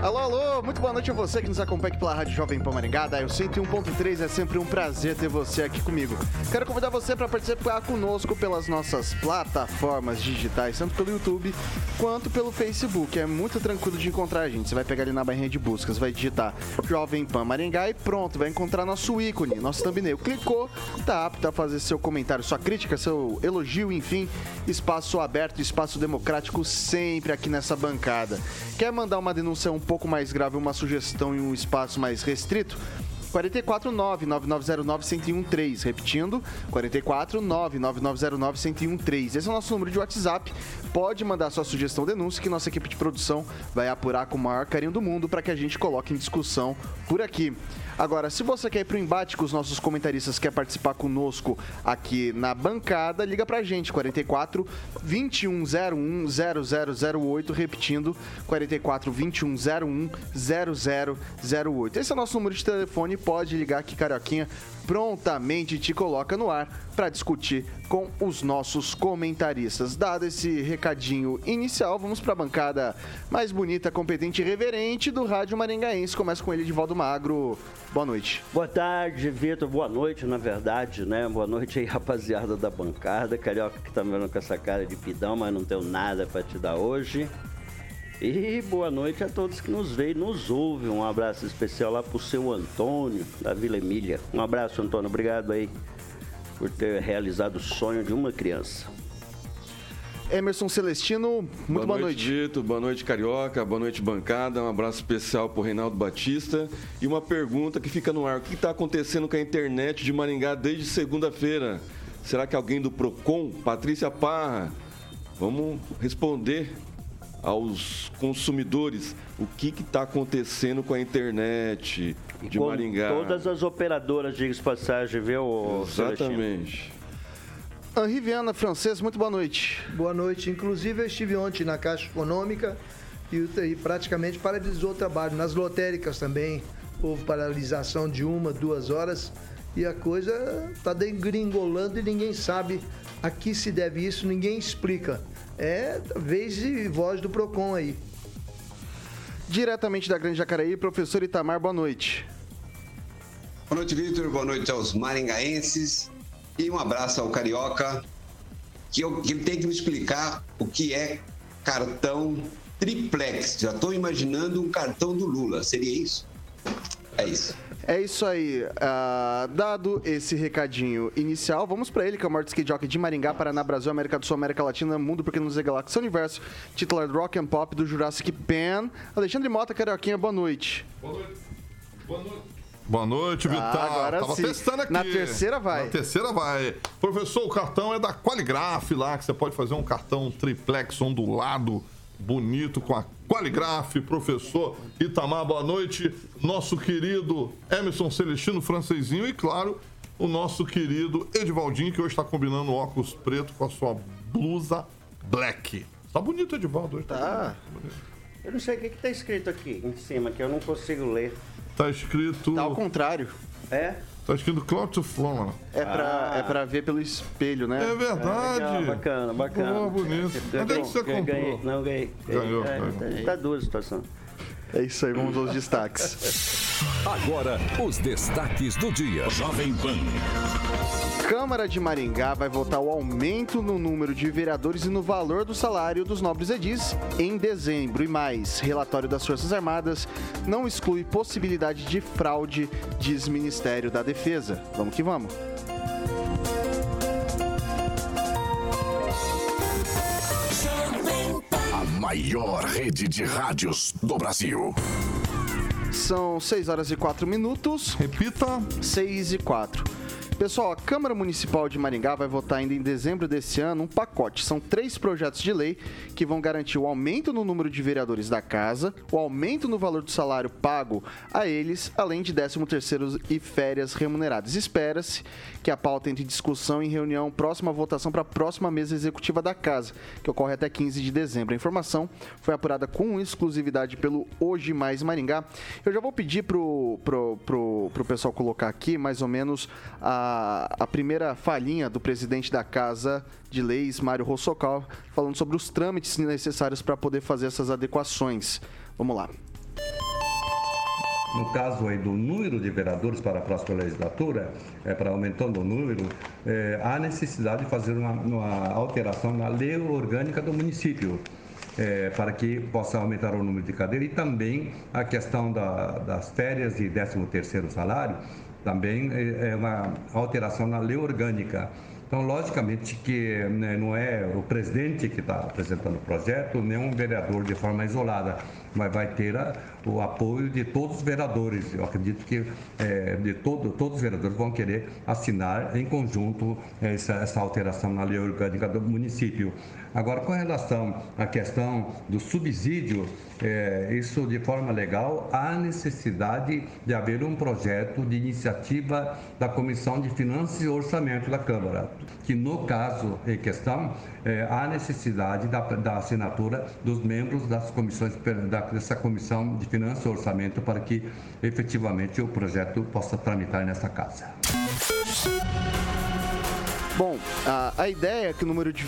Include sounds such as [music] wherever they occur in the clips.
Alô, alô, muito boa noite a você que nos acompanha aqui pela Rádio Jovem Pan Maringá, da 101.3, é sempre um prazer ter você aqui comigo. Quero convidar você para participar conosco pelas nossas plataformas digitais, tanto pelo YouTube quanto pelo Facebook. É muito tranquilo de encontrar a gente. Você vai pegar ali na barrinha de buscas, vai digitar Jovem Pan Maringá e pronto, vai encontrar nosso ícone, nosso thumbnail. Clicou, tá apto a fazer seu comentário, sua crítica, seu elogio, enfim, espaço aberto, espaço democrático sempre aqui nessa bancada. Quer mandar uma denúncia um pouco mais grave, uma sugestão em um espaço mais restrito? 449-9909-1013. Repetindo, 449-9909-1013. Esse é o nosso número de WhatsApp. Pode mandar sua sugestão denúncia que nossa equipe de produção vai apurar com o maior carinho do mundo para que a gente coloque em discussão por aqui. Agora, se você quer ir pro embate com os nossos comentaristas, quer participar conosco aqui na bancada, liga pra gente, 44 2101 0008, repetindo, 44 2101 0008. Esse é o nosso número de telefone, pode ligar aqui, Carioquinha, prontamente te coloca no ar para discutir com os nossos comentaristas. Dado esse recadinho inicial, vamos para a bancada mais bonita, competente e reverente do Rádio Maringaense. Começa com ele, Edivaldo Magro. Boa noite. Boa tarde, Vitor. Boa noite, na verdade, né? Boa noite aí, [laughs] rapaziada da bancada. Carioca que tá me vendo com essa cara de pidão, mas não tenho nada para te dar hoje. E boa noite a todos que nos veem e nos ouvem. Um abraço especial lá pro seu Antônio, da Vila Emília. Um abraço, Antônio. Obrigado aí por ter realizado o sonho de uma criança. Emerson Celestino, muito boa, boa noite. Dito, boa noite, Carioca, boa noite, bancada. Um abraço especial pro Reinaldo Batista. E uma pergunta que fica no ar: o que está acontecendo com a internet de Maringá desde segunda-feira? Será que alguém do PROCON, Patrícia Parra, vamos responder aos consumidores o que está acontecendo com a internet de com Maringá. Todas as operadoras, diga passagem, viu? Exatamente. Henri Viana, francês, muito boa noite. Boa noite. Inclusive, eu estive ontem na Caixa Econômica e, e praticamente paralisou o trabalho. Nas lotéricas também houve paralisação de uma, duas horas e a coisa está degringolando e ninguém sabe a que se deve isso, ninguém explica é vez e voz do PROCON aí. Diretamente da Grande Jacareí, professor Itamar, boa noite. Boa noite, Vitor. Boa noite aos maringaenses. E um abraço ao Carioca, que, eu, que tem que me explicar o que é cartão triplex. Já estou imaginando um cartão do Lula. Seria isso? É isso. É isso aí. Uh, dado esse recadinho inicial, vamos para ele, que é o maior skate jockey de Maringá, Paraná, Brasil, América do Sul, América Latina, Mundo Porque Nos é Galáxia Universo, titular do Rock and Pop do Jurassic Pan. Alexandre Mota, Carioquinha, boa noite. Boa noite. Boa noite. Boa noite, Vital. Ah, agora Tava sim. testando aqui. Na terceira vai. Na terceira vai. Professor, o cartão é da Qualigraph lá, que você pode fazer um cartão triplex ondulado bonito com a Qualigraf, professor Itamar, boa noite. Nosso querido Emerson Celestino, francesinho e, claro, o nosso querido Edivaldinho, que hoje está combinando óculos preto com a sua blusa black. Tá bonito, Edivaldo. Hoje tá. tá. Eu não sei o que, que tá escrito aqui em cima, que eu não consigo ler. Tá escrito. Tá ao contrário. É? Tá escrito Cloud to Flora. É pra, ah. é pra ver pelo espelho, né? É verdade. É, legal, bacana, bacana. Boa, bonito. Onde é que você comprou? Ganhei, não, ganhei. Ganhou. É, ganhou. Tá, tá duas situação. É isso aí, vamos aos destaques. Agora, os destaques do dia. Jovem Pan. Câmara de Maringá vai votar o aumento no número de vereadores e no valor do salário dos nobres edis em dezembro. E mais, relatório das Forças Armadas não exclui possibilidade de fraude, diz Ministério da Defesa. Vamos que vamos. Maior rede de rádios do Brasil. São 6 horas e 4 minutos. Repita. 6 e 4. Pessoal, a Câmara Municipal de Maringá vai votar ainda em dezembro desse ano um pacote. São três projetos de lei que vão garantir o aumento no número de vereadores da casa, o aumento no valor do salário pago a eles, além de 13º e férias remuneradas. Espera-se que a pauta entre discussão em reunião próxima à votação para a próxima mesa executiva da casa, que ocorre até 15 de dezembro. A informação foi apurada com exclusividade pelo Hoje Mais Maringá. Eu já vou pedir pro, pro, pro, pro pessoal colocar aqui mais ou menos a a, primeira falinha do presidente da Casa de Leis, Mário Rossocal, falando sobre os trâmites necessários para poder fazer essas adequações. Vamos lá. No caso aí do número de vereadores para a próxima legislatura, é, para aumentando o número, é, há necessidade de fazer uma, uma alteração na lei orgânica do município. É, para que possa aumentar o número de cadeiras e também a questão da, das férias e 13 terceiro salário também é, é uma alteração na lei orgânica. Então, logicamente que né, não é o presidente que está apresentando o projeto, nem um vereador de forma isolada, mas vai ter a, o apoio de todos os vereadores. Eu acredito que é, de todo, todos os vereadores vão querer assinar em conjunto essa, essa alteração na lei orgânica do município. Agora, com relação à questão do subsídio, é, isso de forma legal, há necessidade de haver um projeto de iniciativa da Comissão de Finanças e Orçamento da Câmara, que no caso em questão, é, há necessidade da, da, assinatura dos membros das comissões, da, dessa Comissão de Finanças e Orçamento para que efetivamente o projeto possa tramitar nessa casa. Bom, a, a, ideia é que o número de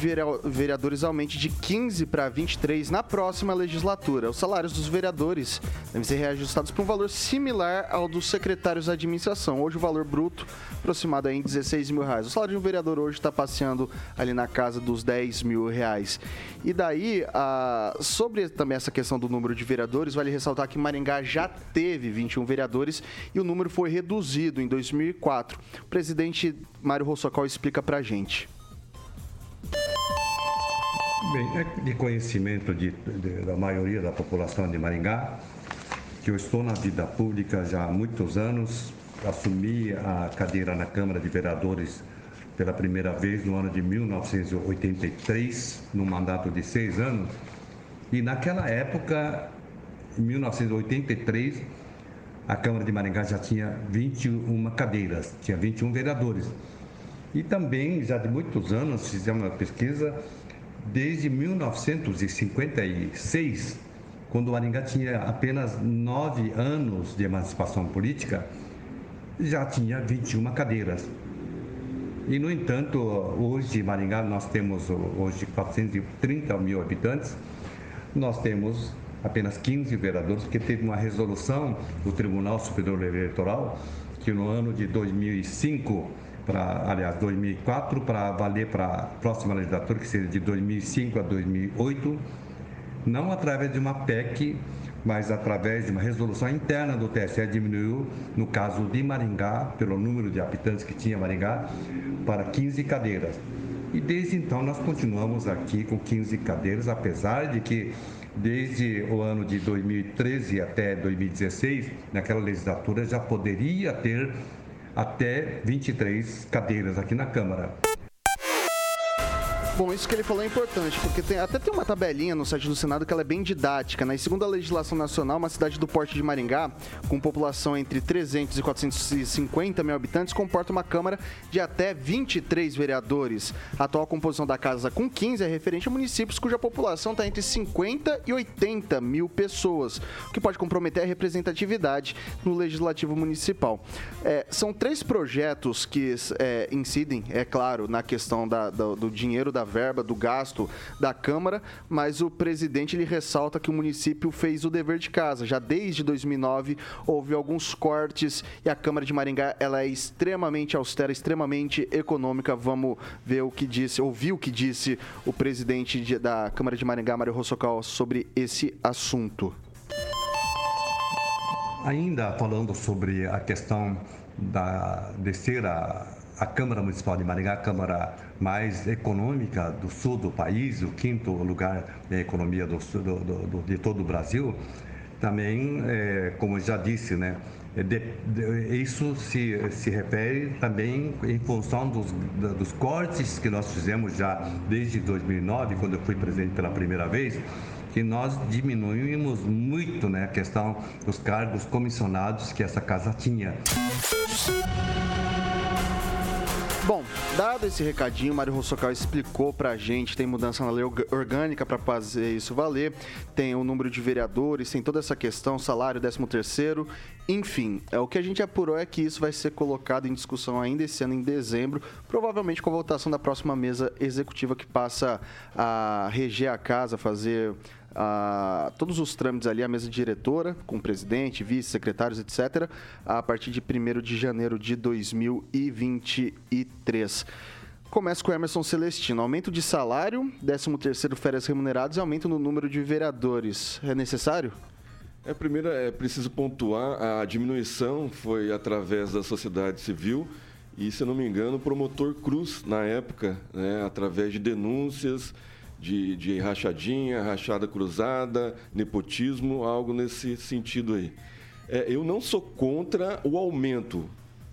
vereadores aumente de 15 para 23 na próxima legislatura. Os salários dos vereadores devem ser reajustados para um valor similar ao dos secretários da administração. Hoje o valor bruto aproximado é em 16 mil reais. O salário de um vereador hoje está passeando ali na casa dos 10 mil reais. E daí, a, sobre também essa questão do número de vereadores, vale ressaltar que Maringá já teve 21 vereadores e o número foi reduzido em 2004. O presidente Mário Rossocol explica para a gente. Bem, é de conhecimento de, de, da maioria da população de Maringá que eu estou na vida pública já há muitos anos. Assumi a cadeira na Câmara de Vereadores pela primeira vez no ano de 1983, num mandato de seis anos. E naquela época, em 1983, a Câmara de Maringá já tinha 21 cadeiras, tinha 21 vereadores. E também, já de muitos anos, fizemos uma pesquisa, desde 1956, quando o Maringá tinha apenas nove anos de emancipação política, já tinha 21 cadeiras. E, no entanto, hoje Maringá nós temos hoje 430 mil habitantes, nós temos apenas 15 vereadores, porque teve uma resolução do Tribunal Superior Eleitoral que no ano de 2005 para, aliás, 2004 para valer para a próxima legislatura, que seria de 2005 a 2008, não através de uma PEC, mas através de uma resolução interna do TSE, diminuiu, no caso de Maringá, pelo número de habitantes que tinha Maringá, para 15 cadeiras. E desde então nós continuamos aqui com 15 cadeiras, apesar de que desde o ano de 2013 até 2016, naquela legislatura já poderia ter até 23 cadeiras aqui na Câmara. Bom, isso que ele falou é importante, porque tem, até tem uma tabelinha no site do Senado que ela é bem didática, né? E segundo a legislação nacional, uma cidade do porte de Maringá, com população entre 300 e 450 mil habitantes, comporta uma Câmara de até 23 vereadores. A atual composição da casa com 15 é referente a municípios cuja população está entre 50 e 80 mil pessoas, o que pode comprometer a representatividade no legislativo municipal. É, são três projetos que é, incidem, é claro, na questão da, do, do dinheiro da verba, do gasto da Câmara, mas o presidente ele ressalta que o município fez o dever de casa. Já desde 2009 houve alguns cortes e a Câmara de Maringá ela é extremamente austera, extremamente econômica. Vamos ver o que disse, ouvir o que disse o presidente de, da Câmara de Maringá, Mário Rossocal, sobre esse assunto. Ainda falando sobre a questão da descer a a Câmara Municipal de Maringá, a Câmara mais econômica do sul do país, o quinto lugar da economia do, do, do, de todo o Brasil, também, é, como já disse, né, é, de, de, isso se, se refere também em função dos, dos cortes que nós fizemos já desde 2009, quando eu fui presidente pela primeira vez, que nós diminuímos muito né, a questão dos cargos comissionados que essa casa tinha. Dado esse recadinho, Mário Rossocal explicou pra gente, tem mudança na lei orgânica para fazer isso valer, tem o número de vereadores, tem toda essa questão, salário, 13 terceiro, enfim, é, o que a gente apurou é que isso vai ser colocado em discussão ainda esse ano em dezembro, provavelmente com a votação da próxima mesa executiva que passa a reger a casa, fazer a, todos os trâmites ali, a mesa diretora, com presidente, vice, secretários, etc., a partir de 1 de janeiro de 2023. Começa com o Emerson Celestino. Aumento de salário, 13º férias remuneradas e aumento no número de vereadores. É necessário? É, primeiro, é preciso pontuar, a diminuição foi através da sociedade civil e, se eu não me engano, o promotor Cruz, na época, né, através de denúncias, de, de rachadinha, rachada cruzada, nepotismo, algo nesse sentido aí. É, eu não sou contra o aumento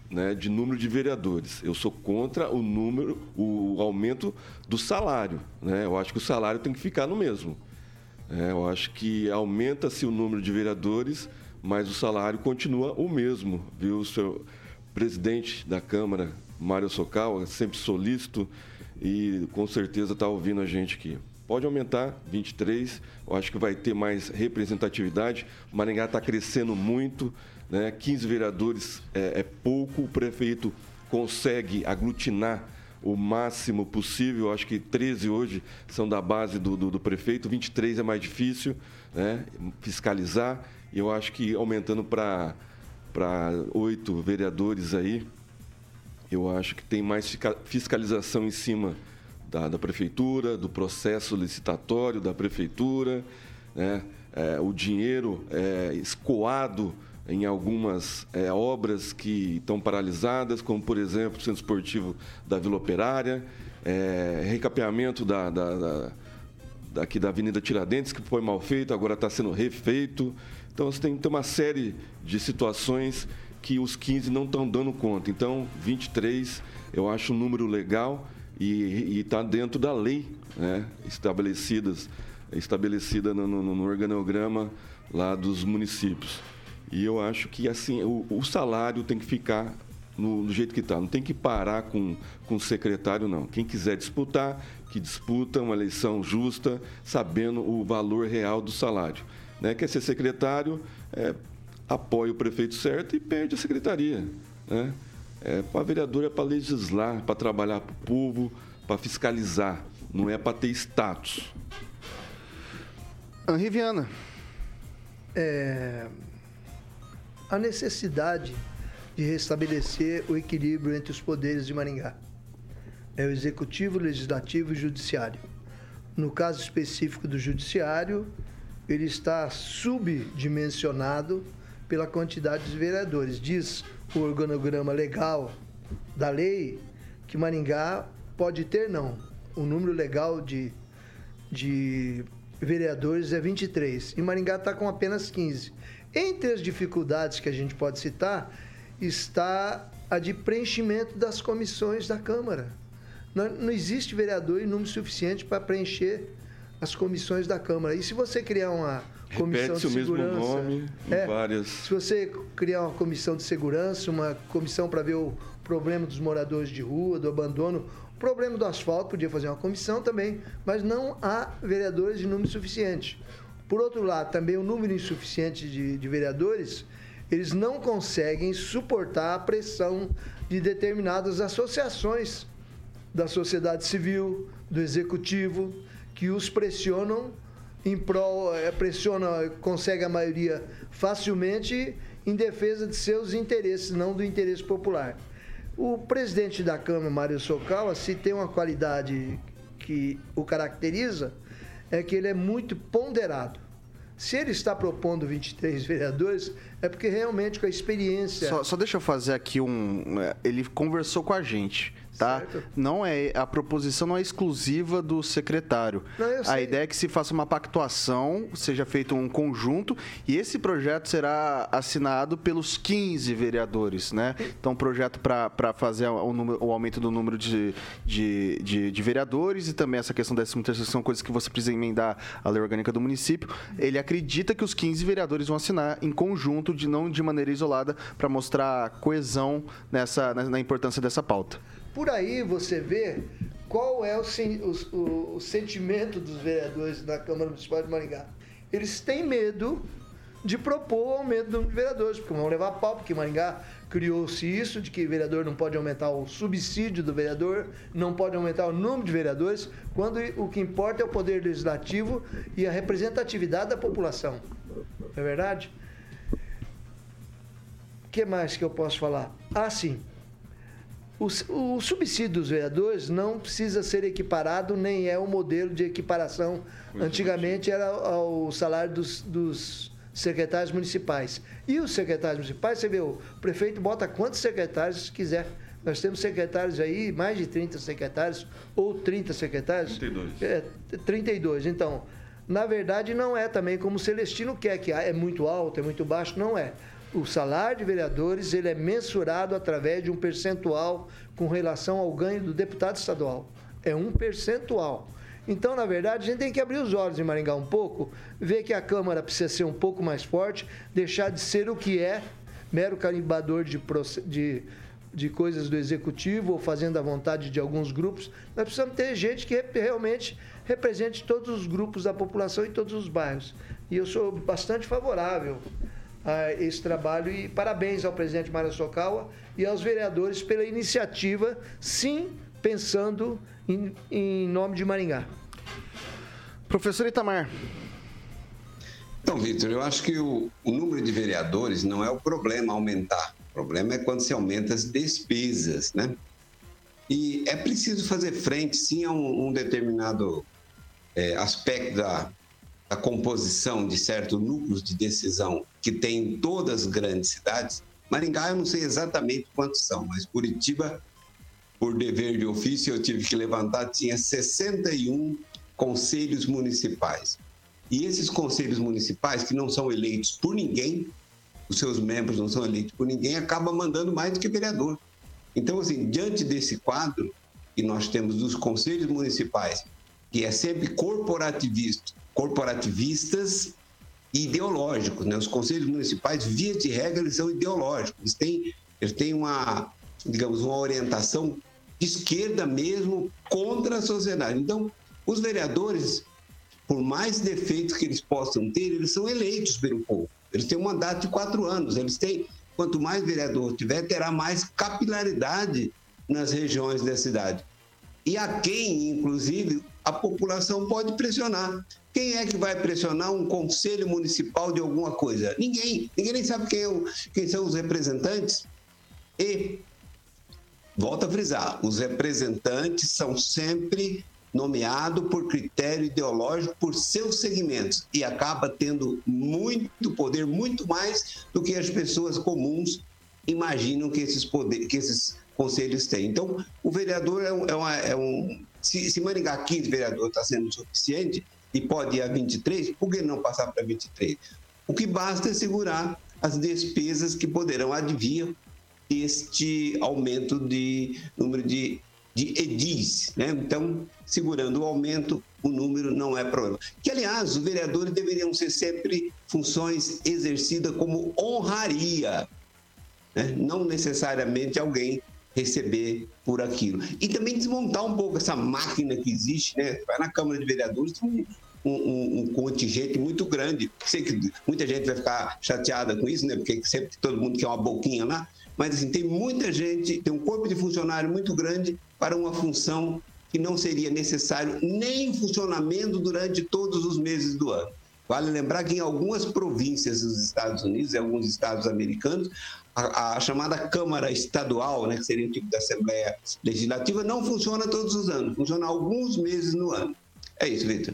né, de número de vereadores. Eu sou contra o número, o aumento do salário. Né? Eu acho que o salário tem que ficar no mesmo. É, eu acho que aumenta-se o número de vereadores, mas o salário continua o mesmo, viu, senhor presidente da Câmara, Mário Socal, sempre solícito e com certeza está ouvindo a gente aqui. Pode aumentar, 23, eu acho que vai ter mais representatividade. O Maringá está crescendo muito, né? 15 vereadores é, é pouco, o prefeito consegue aglutinar o máximo possível. Acho que 13 hoje são da base do, do, do, prefeito, 23 é mais difícil né? fiscalizar. Eu acho que aumentando para oito vereadores aí, eu acho que tem mais fiscalização em cima da, da prefeitura, do processo licitatório da prefeitura, né? É, o dinheiro é, escoado em algumas é, obras que estão paralisadas, como, por exemplo, o Centro Esportivo da Vila Operária, é, recapeamento da, da, da, daqui da Avenida Tiradentes, que foi mal feito, agora está sendo refeito. Então, você tem, uma série de situações que os 15 não estão dando conta. Então, 23 eu acho um número legal e está dentro da lei né, estabelecidas, estabelecida no, no, no, organograma lá dos municípios. E eu acho que assim o, o salário tem que ficar no, no jeito que está. Não tem que parar com, com o secretário, não. Quem quiser disputar, que disputa uma eleição justa, sabendo o valor real do salário. Né? Quer ser secretário, é, apoia o prefeito certo e perde a secretaria. Né? É, para vereador é para legislar, para trabalhar para o povo, para fiscalizar, não é para ter status. Henri Viana. É, a necessidade de restabelecer o equilíbrio entre os poderes de Maringá. É o executivo, legislativo e judiciário. No caso específico do judiciário, ele está subdimensionado pela quantidade de vereadores. Diz o organograma legal da lei que Maringá pode ter, não. O número legal de, de vereadores é 23 e Maringá está com apenas 15. Entre as dificuldades que a gente pode citar está a de preenchimento das comissões da Câmara. Não, não existe vereador em número suficiente para preencher as comissões da Câmara. E se você criar uma comissão de segurança. o mesmo nome é, várias. Se você criar uma comissão de segurança, uma comissão para ver o problema dos moradores de rua, do abandono, o problema do asfalto, podia fazer uma comissão também, mas não há vereadores de número suficiente. Por outro lado, também o número insuficiente de, de vereadores, eles não conseguem suportar a pressão de determinadas associações da sociedade civil, do executivo, que os pressionam em prol, é, pressiona, consegue a maioria facilmente em defesa de seus interesses, não do interesse popular. O presidente da Câmara, Mário Socal, se tem uma qualidade que o caracteriza, é que ele é muito ponderado. Se ele está propondo 23 [laughs] vereadores, é porque realmente com a experiência. Só, só deixa eu fazer aqui um. é, Ele conversou com a gente, tá? Certo. Não é a proposição não é exclusiva do secretário. Não, a ideia é que se faça uma pactuação, seja feito um conjunto e esse projeto será assinado pelos 15 vereadores, né? Então, um projeto para fazer o, número- o aumento do número de, de, de, de vereadores e também essa questão da 13 terceira são coisas que você precisa emendar a lei orgânica do município. Ele acredita que os 15 vereadores vão assinar em conjunto, de não de maneira isolada, para mostrar coesão nessa, na, na importância dessa pauta. Por aí você vê qual é o, o- o- sentimento dos vereadores da Câmara Municipal de Maringá. Eles têm medo de propor o aumento do número de vereadores, porque vão levar pau, porque Maringá criou-se isso, de que vereador não pode aumentar o subsídio do vereador, não pode aumentar o número de vereadores, quando o que importa é o poder legislativo e a representatividade da população. Não é verdade? O que mais que eu posso falar? Ah, sim. O, o subsídio dos vereadores não precisa ser equiparado, nem é o modelo de equiparação. Antigamente era ao salário dos, dos secretários municipais. E os secretários municipais, você vê, o prefeito bota quantos secretários quiser. Nós temos secretários aí, mais de 30 secretários, ou 30 secretários. 32. É, 32. Então, na verdade, não é também como o Celestino quer, que é muito alto, é muito baixo. Não é. O salário de vereadores ele é mensurado através de um percentual com relação ao ganho do deputado estadual. É um percentual. Então, na verdade, a gente tem que abrir os olhos em Maringá um pouco, ver que a Câmara precisa ser um pouco mais forte, deixar de ser o que é, mero carimbador de, de, de coisas do executivo ou fazendo a vontade de alguns grupos. Nós precisamos ter gente que realmente represente todos os grupos da população em todos os bairros. E eu sou bastante favorável a esse trabalho e parabéns ao presidente Mário Sokawa e aos vereadores pela iniciativa, sim, pensando em, em nome de Maringá. Professor Itamar, Então, Vitor, eu acho que o, o número de vereadores não é o problema aumentar. O problema é quando se aumenta as despesas, né? E é preciso fazer frente, sim, a um, um determinado é, aspecto da, da composição de certos núcleos de decisão que tem em todas as grandes cidades. Maringá, eu não sei exatamente quantos são, mas Curitiba, por dever de ofício, eu tive que levantar, tinha 61 conselhos municipais. E esses conselhos municipais, que não são eleitos por ninguém, os seus membros não são eleitos por ninguém, acaba mandando mais do que vereador. Então, assim, diante desse quadro que nós temos dos conselhos municipais, que é sempre corporativista, corporativistas e ideológicos, né? Os conselhos municipais, via de regra, eles são ideológicos. Eles têm, eles têm uma, digamos, uma orientação de esquerda mesmo contra a sociedade. Então, os vereadores, por mais defeitos que eles possam ter, eles são eleitos pelo povo. Eles têm um mandato de quatro anos. Eles têm, quanto mais vereador tiver, terá mais capilaridade nas regiões da cidade. E a quem, inclusive, a população pode pressionar. Quem é que vai pressionar um conselho municipal de alguma coisa? Ninguém. Ninguém nem sabe quem, é o- quem são os representantes. E, volto a frisar, os representantes são sempre nomeados por critério ideológico por seus segmentos e acaba tendo muito poder, muito mais do que as pessoas comuns imaginam que esses poderes, que esses conselhos têm. Então, o vereador é é uma- é um- se, se Maringá 15 vereador está sendo suficiente e pode ir a 23, por que não passar para 23? O que basta é segurar as despesas que poderão advir este aumento de número de, de edis, né? Então, segurando o aumento, o número não é problema. Que, aliás, os vereadores deveriam ser sempre funções exercidas como honraria, né? não necessariamente alguém receber por aquilo. E também desmontar um pouco essa máquina que existe, né? Vai na Câmara de Vereadores, tem um, um- um contingente muito grande. Sei que muita gente vai ficar chateada com isso, né? Porque sempre todo mundo quer uma boquinha lá. Mas assim, tem muita gente, tem um corpo de funcionário muito grande para uma função que não seria necessário nem funcionamento durante todos os meses do ano. Vale lembrar que em algumas províncias dos Estados Unidos e alguns estados americanos, a, a chamada Câmara Estadual, né, que seria o tipo da Assembleia Legislativa, não funciona todos os anos, funciona alguns meses no ano. É isso, Vitor.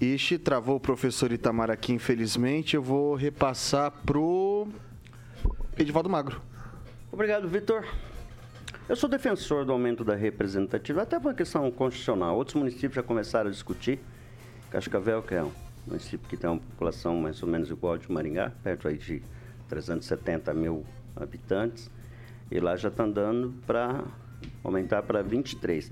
Ixi, travou o professor Itamar aqui, infelizmente. Eu vou repassar pro Edivaldo Magro. Obrigado, Vitor. Eu sou defensor do aumento da representatividade, até por uma questão constitucional. Outros municípios já começaram a discutir. Cascavel, que é um município que tem uma população mais ou menos igual de Maringá, perto aí de 370 mil habitantes, e lá já está andando para aumentar para 23.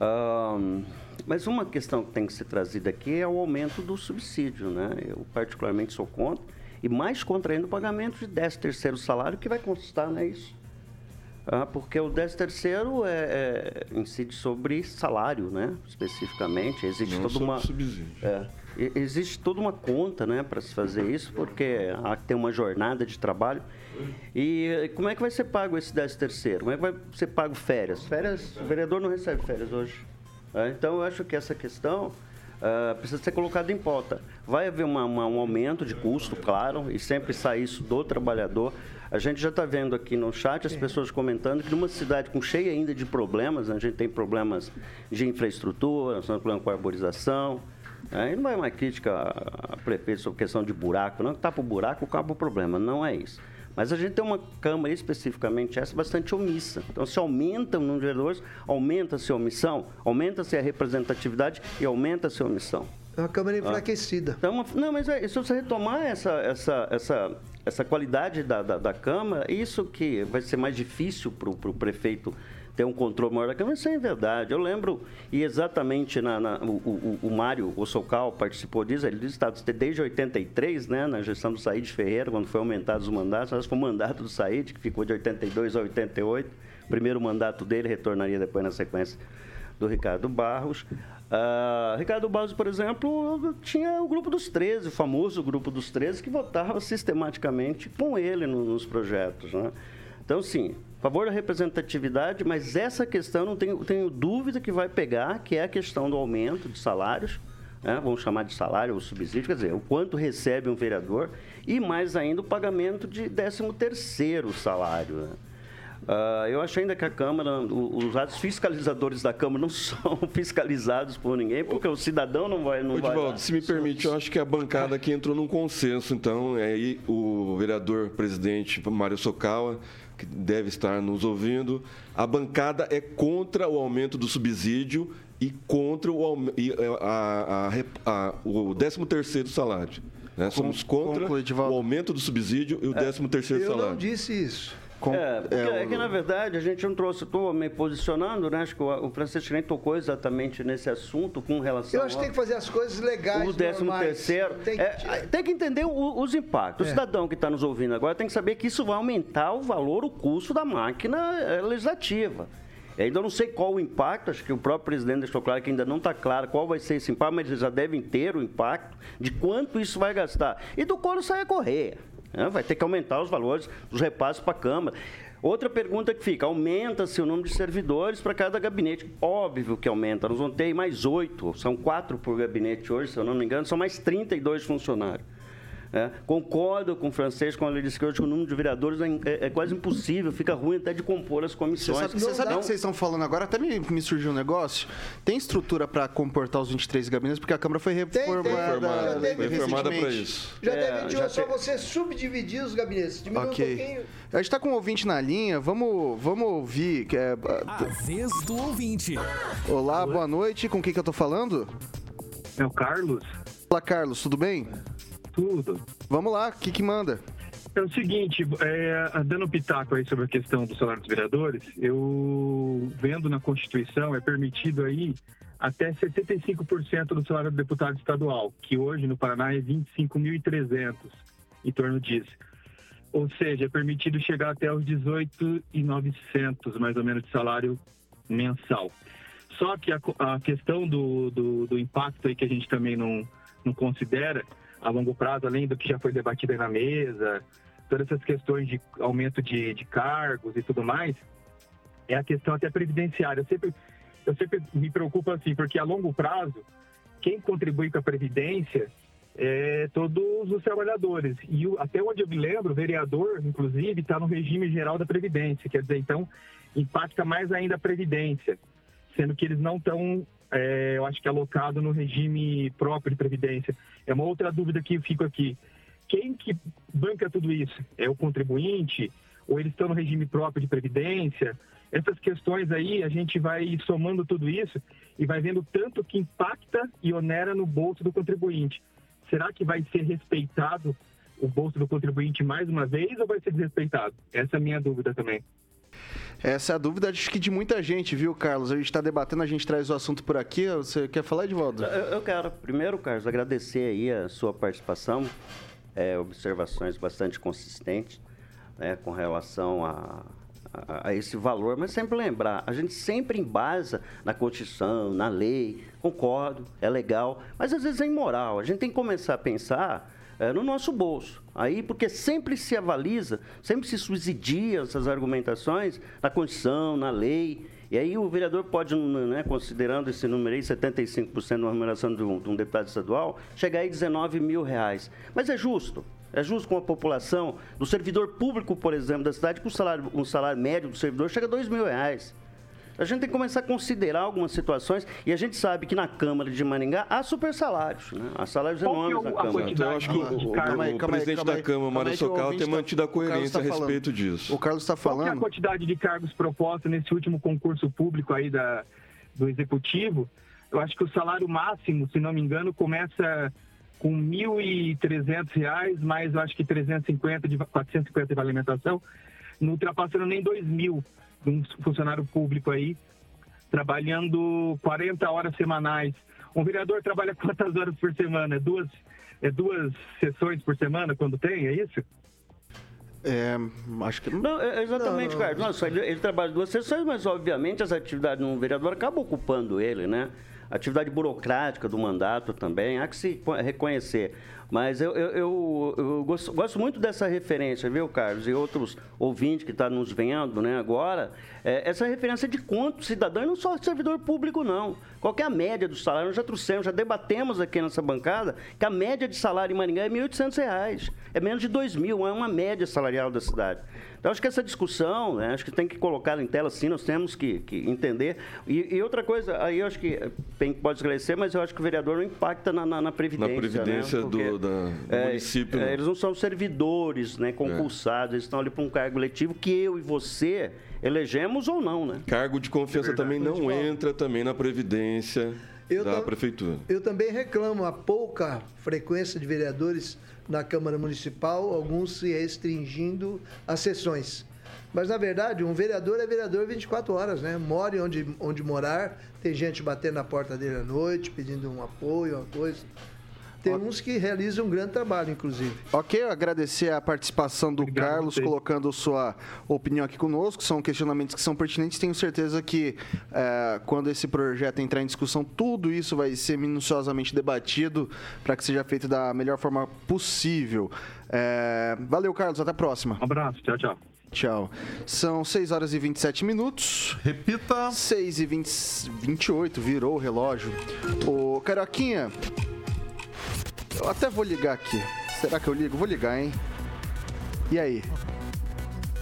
Um, mas uma questão que tem que ser trazida aqui é o aumento do subsídio, né? Eu particularmente sou contra, e mais contra ainda o pagamento de 13 terceiro salário, que vai constar, né, isso? Ah, porque o 13 terceiro é, é, incide sobre salário, né? Especificamente. Existe Não toda uma. subsídio. É, existe toda uma conta né, para se fazer isso, porque ter uma jornada de trabalho. E como é que vai ser pago esse 13 terceiro? Como é que vai ser pago férias? Férias, o vereador não recebe férias hoje. É, então eu acho que essa questão ah, precisa ser colocada em pauta. Vai haver uma- uma- um aumento de custo, claro, e sempre sai isso do trabalhador. A gente já está vendo aqui no chat as pessoas comentando que numa cidade com cheia ainda de problemas, né, a gente tem problemas de infraestrutura, nós temos problema com a arborização. Aí não vai uma crítica a prefeito sobre questão de buraco, não. Tapa o buraco, acaba o problema. Não é isso. Mas a gente tem uma Câmara, especificamente essa, bastante omissa. Então, se aumenta o número de vereadores, aumenta-se a omissão, aumenta-se a representatividade e aumenta-se a omissão. É uma Câmara enfraquecida. Então, uma- não, mas é, se você retomar essa, essa, essa, essa qualidade da, da, da Câmara, isso que vai ser mais difícil para o prefeito ter um controle maior da Câmara, isso é verdade. Eu lembro, e exatamente na, na- o, o, o Mário Ossocal participou disso, ele disse que está desde 83, né, na gestão do Said Ferreira, quando foi aumentados os mandatos, acho que foi o mandato do Said, que ficou de 82 a 88, o primeiro mandato dele retornaria depois na sequência do Ricardo Barros. Ah, Ricardo Barros, por exemplo, tinha o grupo dos 13, o famoso grupo dos 13, que votava sistematicamente com ele no- nos projetos. Né? Então, sim, favor da representatividade, mas essa questão não tenho, tenho dúvida que vai pegar, que é a questão do aumento de salários. né? Vamos chamar de salário ou subsídio, quer dizer, o quanto recebe um vereador e mais ainda o pagamento de 13 terceiro salário. né? Ah, eu acho ainda que a Câmara, os atos fiscalizadores da Câmara não [laughs] são fiscalizados por ninguém, porque o cidadão não vai. Não Ô, vai. Edivaldo, se me permite, eu acho que a bancada aqui entrou num consenso. Então, é aí o vereador presidente Mário Sokawa, que deve estar nos ouvindo, a bancada é contra o aumento do subsídio e contra o, e, é, a, a, a, o 13º salário. né? Somos contra conclui, o aumento do subsídio e o 13º Eu salário. não disse isso. Com- É, porque é, é, que na verdade a gente não trouxe, estou me posicionando, né? Acho que o, o Francisco nem tocou exatamente nesse assunto com relação Eu acho que tem que fazer as coisas legais. o décimo normais. terceiro. Tem que É, tirar. tem que entender o- os impactos. O É. cidadão que está nos ouvindo agora tem que saber que isso vai aumentar o valor, o custo da máquina eh, legislativa. Ainda não sei qual o impacto, acho que o próprio presidente deixou claro que ainda não está claro qual vai ser esse impacto, mas eles já devem ter o impacto de quanto isso vai gastar. E do quando sai a correia. Né? Vai ter que aumentar os valores dos repasses para a Câmara. Outra pergunta que fica: aumenta-se o número de servidores para cada gabinete? Óbvio que aumenta. Nós vamos ter mais oito, são quatro por gabinete hoje, se eu não me engano, são mais 32 funcionários. É, concordo com o francês quando ele disse que hoje o número de vereadores é, é- é quase impossível, fica ruim até de compor as Você comissões. sabe, você sabe o Então, que vocês estão falando agora? Até me, me surgiu um negócio. Tem estrutura para comportar os 23 gabinetes, porque a Câmara foi tem. reformada, Já teve Foi formada para isso. Já É, deve já só tem- você subdividir os gabinetes. Diminui um Ok. pouquinho. A gente tá com um ouvinte na linha, vamos, vamos ouvir. que é, A vez do ouvinte. Olá, boa noite. Com quem que eu tô falando? É o Carlos? Olá, Carlos, tudo bem? Tudo. Vamos lá, o que que manda? É o seguinte, é, dando pitaco aí sobre a questão do salário dos vereadores, eu vendo na Constituição é permitido aí até 75% do salário do deputado estadual, que hoje no Paraná é 25.300, em torno disso. Ou seja, é permitido chegar até os 18.900, mais ou menos, de salário mensal. Só que a, a questão do, do, do impacto aí que a gente também não, não considera a longo prazo, além do que já foi debatido aí na mesa, todas essas questões de aumento de, de cargos e tudo mais, é a questão até previdenciária. Eu sempre, eu sempre me preocupo assim, porque a longo prazo, quem contribui com a Previdência é todos os trabalhadores. E até onde eu me lembro, o vereador, inclusive, está no regime geral da Previdência. Quer dizer, então, impacta mais ainda a Previdência, sendo que eles não estão é, eu acho que alocado no regime próprio de previdência. É uma outra dúvida que eu fico aqui. Quem que banca tudo isso? É o contribuinte? Ou eles estão no regime próprio de previdência? Essas questões aí, a gente vai somando tudo isso e vai vendo tanto que impacta e onera no bolso do contribuinte. Será que vai ser respeitado o bolso do contribuinte mais uma vez ou vai ser desrespeitado? Essa é a minha dúvida também. Essa é a dúvida, acho que de muita gente, viu, Carlos? A gente está debatendo, a gente traz o assunto por aqui. Você quer falar, Edvaldo? Eu, eu quero, primeiro, Carlos, agradecer aí a sua participação, é, observações bastante consistentes né, com relação a, a, a, esse valor, mas sempre lembrar, a gente sempre embasa na Constituição, na lei, concordo, é legal, mas às vezes é imoral. A gente tem que começar a pensar é, no nosso bolso. Aí, porque sempre se avaliza, sempre se subsidia essas argumentações na Constituição, na lei. E aí o vereador pode, né, considerando esse número aí, 75% da remuneração de um, de um deputado estadual, chegar aí 19 mil reais. Mas é justo. É justo com a população, do servidor público, por exemplo, da cidade, com um salário, um salário médio do servidor chega a 2 mil reais. A gente tem que começar a considerar algumas situações e a gente sabe que na Câmara de Maringá há super salários, né? Há salários Qual enormes é na o- Câmara. Então, eu acho que o, o- o Calma aí, calma aí, presidente calma da. Câmara, Mário o Socal, tem tá- mantido a o coerência tá a respeito falando. disso. O Carlos está Qual que é a falando. quantidade de cargos propostos nesse último concurso público aí da, do Executivo? Eu acho que o salário máximo, se não me engano, começa com 1.300 reais, mais eu acho que 350 de 450 de alimentação, não ultrapassando nem 2 mil um funcionário público aí, trabalhando 40 horas semanais. Um vereador trabalha quantas horas por semana? Duas, é duas sessões por semana quando tem, é isso? É, acho que. Não, é- exatamente, Carlos. Nossa, ele, ele trabalha duas sessões, mas obviamente as atividades de um vereador acabam ocupando ele, né? Atividade burocrática do mandato também, há que se co- reconhecer. Mas eu, eu, eu- eu gosto, gosto muito dessa referência, viu, Carlos? E outros ouvintes que estão nos vendo né, agora, é, essa referência de quanto cidadão, e não só servidor público, não. Qual é a média do salário? Nós já trouxemos, já debatemos aqui nessa bancada, que a média de salário em Maringá é R$ 1.800. É menos de R$ 2.000, é uma média salarial da cidade. Então, acho que essa discussão, né, acho que tem que colocar em tela, sim, nós temos que, que entender. E, e outra coisa, aí eu acho que tem, pode esclarecer, mas eu acho que o vereador não impacta na, na, na Previdência. Na Previdência né? do, Porque, da- do é, município. é, né? eles não são servidores, né, concursados, eles estão ali para um cargo letivo que eu e você elegemos ou não, né? Cargo de confiança também não entra também na Previdência Eu da Prefeitura. Eu também reclamo a pouca frequência de vereadores na Câmara Municipal, alguns se restringindo às sessões. Mas, na verdade, um vereador é vereador 24 horas, né? More onde, onde morar, tem gente batendo na porta dele à noite, pedindo um apoio, uma coisa. Tem uns que realizam um grande trabalho, inclusive. Ok, eu agradecer a participação do Obrigado Carlos, você. colocando sua opinião aqui conosco. São questionamentos que são pertinentes. Tenho certeza que eh, quando esse projeto entrar em discussão, tudo isso vai ser minuciosamente debatido para que seja feito da melhor forma possível. Eh, valeu, Carlos. Até a próxima. Um abraço, tchau, tchau. Tchau. São 6 horas e 27 minutos. Repita. 6 e 20, 28, virou o relógio. Ô, Carioquinha, eu até vou ligar aqui. Será que eu ligo? Vou ligar, hein? E aí?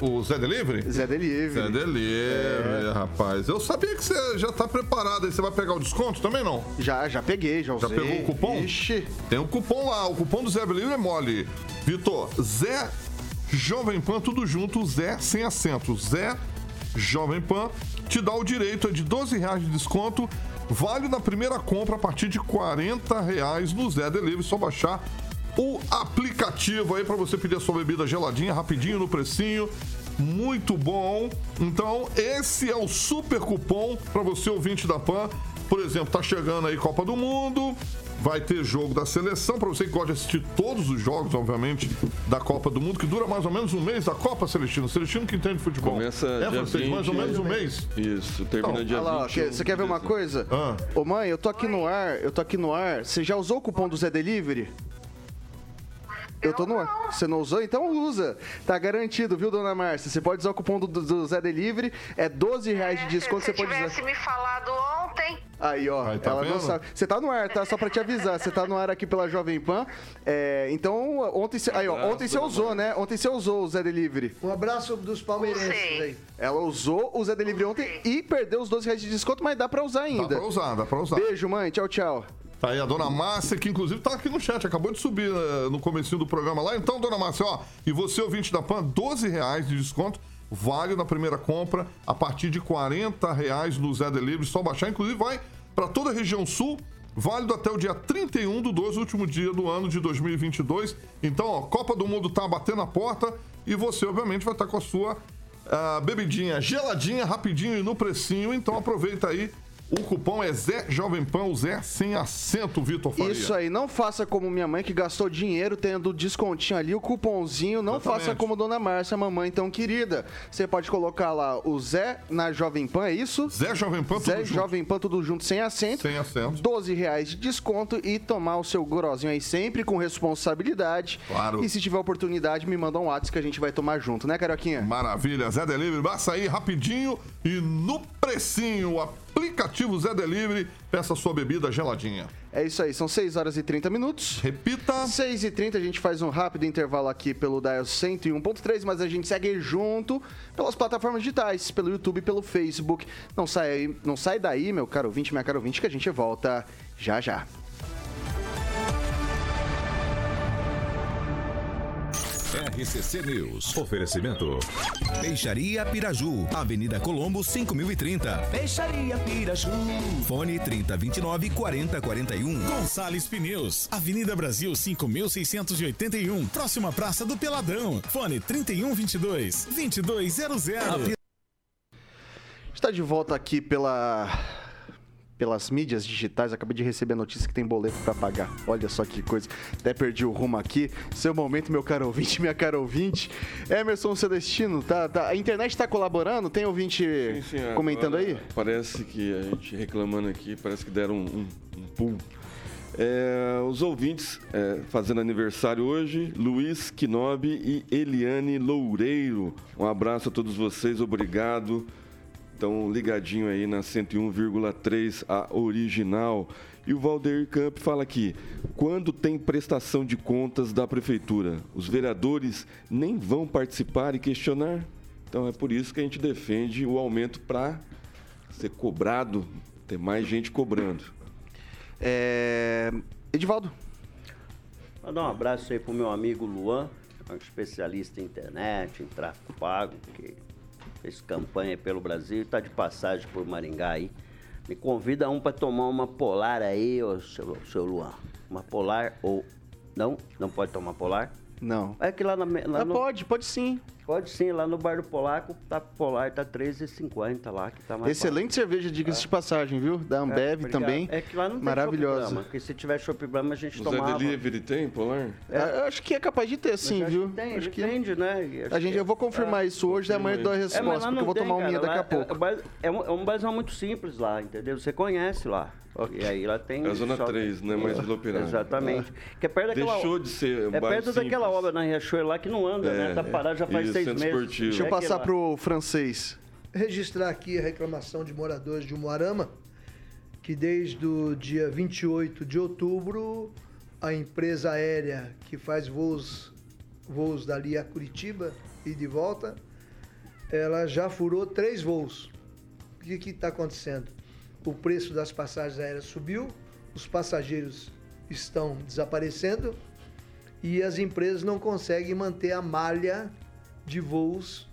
O Zé Delivery? Zé Delivery. Zé Delivery, rapaz. Eu sabia que você já tá preparado aí. Você vai pegar o desconto também, não? Já, já peguei, já Já usei. pegou o cupom? Ixi. Tem um cupom lá. O cupom do Zé Delivery é mole. Vitor, Zé Jovem Pan, tudo junto. Zé sem acento. Zé Jovem Pan te dá o direito é de 12 reais de desconto. Vale na primeira compra a partir de 40 reais no Zé Delivery. Só baixar o aplicativo aí para você pedir a sua bebida geladinha, rapidinho no precinho. Muito bom. Então, esse é o super cupom para você ouvinte da PAN. Por exemplo, tá chegando aí Copa do Mundo, vai ter jogo da seleção para você que gosta de assistir todos os jogos, obviamente, da Copa do Mundo, que dura mais ou menos um mês da Copa Celestino. Celestino que entende futebol. Começa é, dia vocês, mais ou 20, menos um mês. Isso, termina Então, dia Olha lá, ó, 21 quer- você quer ver uma coisa? Ah. Ô mãe, eu tô aqui no ar, eu tô aqui no ar. Você já usou o cupom do Zé Delivery? Eu tô no ar. Você não usou? Então usa. Tá garantido, viu, dona Márcia? Você pode usar o cupom do, do- Zé Delivery. É 12 reais de desconto. Se Você você pode tivesse usar. me falado ontem, Aí, ó, Aí, tá ela não vendo? sabe. Você tá no ar, tá? Só pra te avisar. Você tá no ar aqui pela Jovem Pan. É, então, ontem, cê- aí, ó, ontem você usou, né? Ontem você usou o Zé Delivery. Um abraço dos palmeirenses aí. Ela usou o Zé Delivery ontem e perdeu os 12 reais de desconto, mas dá pra usar Dá ainda. pra usar, dá pra usar. Beijo, mãe. Tchau, tchau. Tá aí a dona Márcia, que inclusive tá aqui no chat, acabou de subir eh, no comecinho do programa lá. Então, dona Márcia, ó, e você, ouvinte da PAN, 12 reais de desconto, vale na primeira compra, a partir de 40 reais no Zé Delivery, só baixar, inclusive vai para toda a região sul, válido até o dia 31 do 12, último dia do ano de 2022. Então, ó, Copa do Mundo tá batendo a porta e você, obviamente, vai estar com a sua ah, bebidinha geladinha, rapidinho e no precinho. Então, aproveita aí. O cupom é Zé Jovem Pan, o Zé sem acento, Vitor Faria. Isso aí, não faça como minha mãe que gastou dinheiro tendo descontinho ali, o cupomzinho. Não Exatamente. faça como Dona Márcia, mamãe tão querida. Você pode colocar lá o Zé na Jovem Pan, é isso? Zé Jovem Pan, tudo Zé junto. Jovem Pan, tudo junto, sem acento. Sem acento. 12 reais de desconto e tomar o seu gorozinho aí sempre com responsabilidade. Claro. E se tiver oportunidade, me manda um WhatsApp que a gente vai tomar junto, né, Carioquinha? Maravilha, Zé Delivery, basta aí rapidinho e no precinho, o aplicativo Zé Delivery, peça sua bebida geladinha. É isso aí, são 6 horas e 30 minutos. Repita. 6 e 30 a gente faz um rápido intervalo aqui pelo Dial 101.3, mas a gente segue junto pelas plataformas digitais, pelo YouTube pelo Facebook. Não sai, não sai daí, meu caro ouvinte, minha caro ouvinte, que a gente volta já já. RCC News. Oferecimento. Peixaria Piraju, Avenida Colombo 5030. Peixaria Piraju. Fone 3029 4041. Gonçalves Pneus, Avenida Brasil 5681, próxima Praça do Peladão. Fone 3122 2200. Está de volta aqui pela pelas mídias digitais. Acabei de receber a notícia que tem boleto para pagar. Olha só que coisa. Até perdi o rumo aqui. Seu momento, meu caro ouvinte, minha cara ouvinte. Emerson Celestino, tá, tá, a internet está colaborando? Tem ouvinte Sim, sim, comentando agora aí? Parece que a gente reclamando aqui, parece que deram um, um, um pulo. É, os ouvintes é, fazendo aniversário hoje, Luiz Quinobi e Eliane Loureiro. Um abraço a todos vocês, obrigado. Estão ligadinho aí na 101,3, a original. E o Valdeir Camp fala aqui: quando tem prestação de contas da prefeitura, os vereadores nem vão participar e questionar? Então é por isso que a gente defende o aumento para ser cobrado, ter mais gente cobrando. É... Edivaldo. Mandar um abraço aí pro meu amigo Luan, um especialista em internet, em tráfego pago, que fez campanha pelo Brasil e tá de passagem por Maringá aí. Me convida um para tomar uma polar aí, ô seu, seu Luan. Uma polar ou. Não? Não pode tomar polar? Não. É que lá na. Lá Ah, no- Pode, pode sim. Pode sim, lá no bar do Polaco, tá polar, tá R$13,50 lá, que tá mais Excelente cerveja, diga-se de passagem, viu? Da barato. Ambev obrigado. também. É que lá não tem Maravilhosa. Brahma, porque se tiver Chopp Brahma a gente O tomava. Zé Delivery tem, Polar? É, Eu acho que é capaz de ter, sim, Mas acho viu? que Tem, acho que vende, né? Acho a gente, que- eu vou confirmar é. isso hoje, amanhã eu dou a É, resposta, mas porque eu vou tem, tomar uma minha daqui lá a pouco. É, bar- é um, é um muito simples lá, entendeu? Você conhece lá. E aí lá tem. É a Zona só- 3, não é mais Vila Operária. Exatamente. Que é perto daquela. Deixou de ser um É perto daquela simples. obra na Riachuelo lá que não anda, né? É, Tá parado já faz isso, seis centro meses. esportivo. Deixa eu passar aquela- pro francês. registrar aqui a reclamação de moradores de Umuarama, que desde o dia 28 de outubro, a empresa aérea que faz voos, voos dali a Curitiba e de volta, ela já furou três voos. O que está acontecendo? O preço das passagens aéreas subiu, os passageiros estão desaparecendo e as empresas não conseguem manter a malha de voos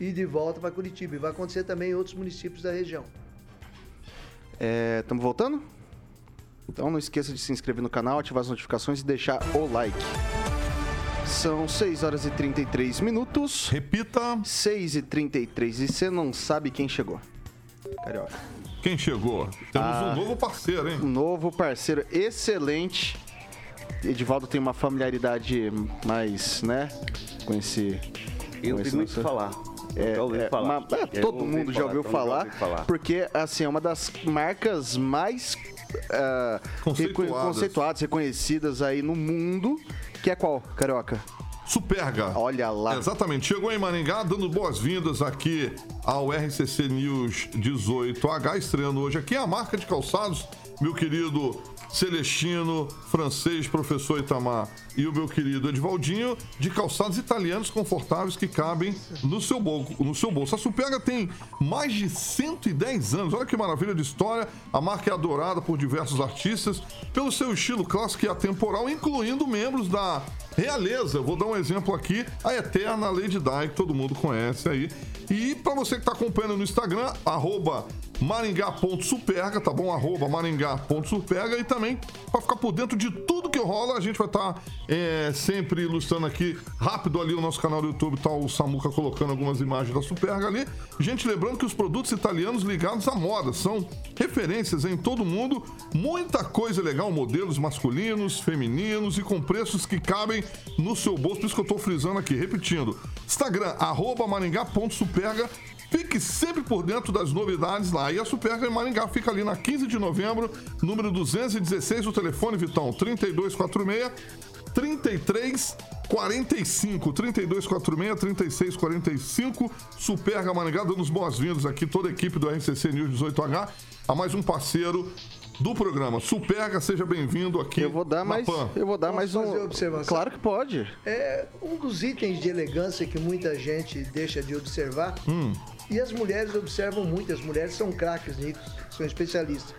e de volta para Curitiba. E vai acontecer também em outros municípios da região. Estamos voltando? Então não esqueça de se inscrever no canal, ativar as notificações e deixar o like. São 6 horas e 33 minutos. Repita. 6 e 33 e você não sabe quem chegou. Carioca. Quem chegou? Temos Ah. um novo parceiro, hein? Um novo parceiro excelente. Edivaldo tem uma familiaridade mais, né? Com esse. Eu ouvi muito nosso- falar. É, já ouvi é, falar. uma- é, todo ouvi mundo já falar, ouviu todo mundo já falar, ouviu falar. porque assim é uma das marcas mais ah, Conceituadas. conceituadas, reconhecidas aí no mundo, que é qual, carioca? Superga. Olha lá. Exatamente. Chegou em Maringá, dando boas-vindas aqui ao RCC News 18H, estreando hoje aqui a marca de calçados, meu querido Celestino, francês, professor Itamar e o meu querido Edvaldinho, de calçados italianos confortáveis que cabem no seu, bolso, no seu bolso. A Superga tem mais de 110 anos, olha que maravilha de história. A marca é adorada por diversos artistas pelo seu estilo clássico e atemporal, incluindo membros da realeza. Vou dar um exemplo aqui, a eterna Lady Di, que todo mundo conhece aí. E para você que está acompanhando no Instagram, arroba maringá.superga, tá bom? Arroba maringá.superga e também para ficar por dentro de tudo que rola, a gente vai estar tá, é, sempre ilustrando aqui rápido ali no nosso canal do YouTube, tá o Samuca colocando algumas imagens da Superga ali. Gente, lembrando que os produtos italianos ligados à moda são referências em todo mundo, muita coisa legal, modelos masculinos, femininos e com preços que cabem no seu bolso, por isso que eu tô frisando aqui, repetindo. Instagram, arroba maringá.superga Fique sempre por dentro das novidades lá. E a Superga em Maringá fica ali na 15 de novembro, número 216, o telefone, Vitão, 3246 3345 3246 3645 Superga Maringá, dando as boas-vindas aqui, toda a equipe do RCC News 18H, a mais um parceiro do programa. Superga, seja bem-vindo aqui. Eu vou dar mais, Pan. eu vou dar Posso mais fazer um. observação? Claro que pode. É um dos itens de elegância que muita gente deixa de observar. Hum. E as mulheres observam muito, as mulheres são craques nisso, são especialistas.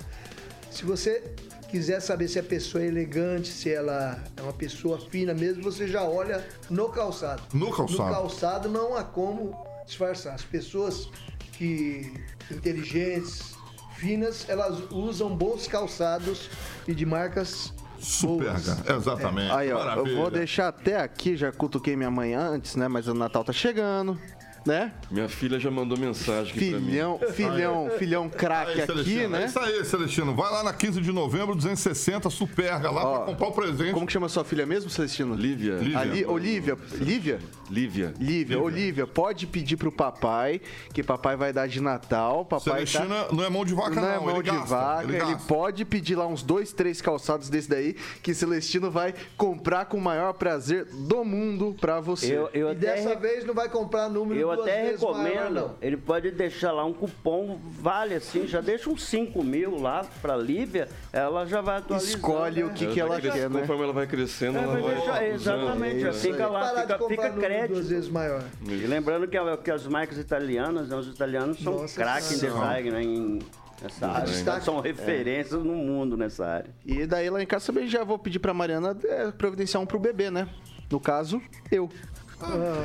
Se você quiser saber se a pessoa é elegante, se ela é uma pessoa fina mesmo, você já olha no calçado. No calçado. No calçado não há como disfarçar. As pessoas que inteligentes, finas, elas usam bons calçados e de marcas Superga, exatamente. Aí, ó, eu vou deixar até aqui, já cutuquei minha mãe antes, né? Mas o Natal tá chegando, né? Minha filha já mandou mensagem aqui Filhão, filhão, filhão craque Aí, aqui, Celestino, É né? isso aí, Celestino. Vai lá na 15 de novembro, 260, Superga, lá Ó, pra comprar o presente. Como que chama sua filha mesmo, Celestino? Lívia. Lívia. Ali, Olivia. Lívia? Lívia. Lívia, Olivia, pode pedir pro papai, que papai vai dar de Natal. Papai Celestino tá... não é mão de vaca, Não não. é mão ele de gasta, vaca, ele ele, pode pedir lá uns dois, três calçados desse daí, que Celestino vai comprar com o maior prazer do mundo pra você. Eu, eu E dessa re- vez não vai comprar número eu duas até maior, recomendo, não. ele pode deixar lá um cupom, vale assim, já deixa uns 5 mil lá pra Lívia, ela já vai atualizando. Escolhe o né? que, Ela que ela quer, né? Conforme ela vai crescendo, É, ela vai deixar- exatamente, isso fica lá, fica, fica crédito. duas vezes maior. E lembrando que, que as marcas italianas, né, os italianos são Nossa craques em design, né, em- nessa área. destaque. São referências no mundo nessa área. E daí lá em casa também já vou pedir pra Mariana é, providenciar um pro bebê, né? No caso, eu.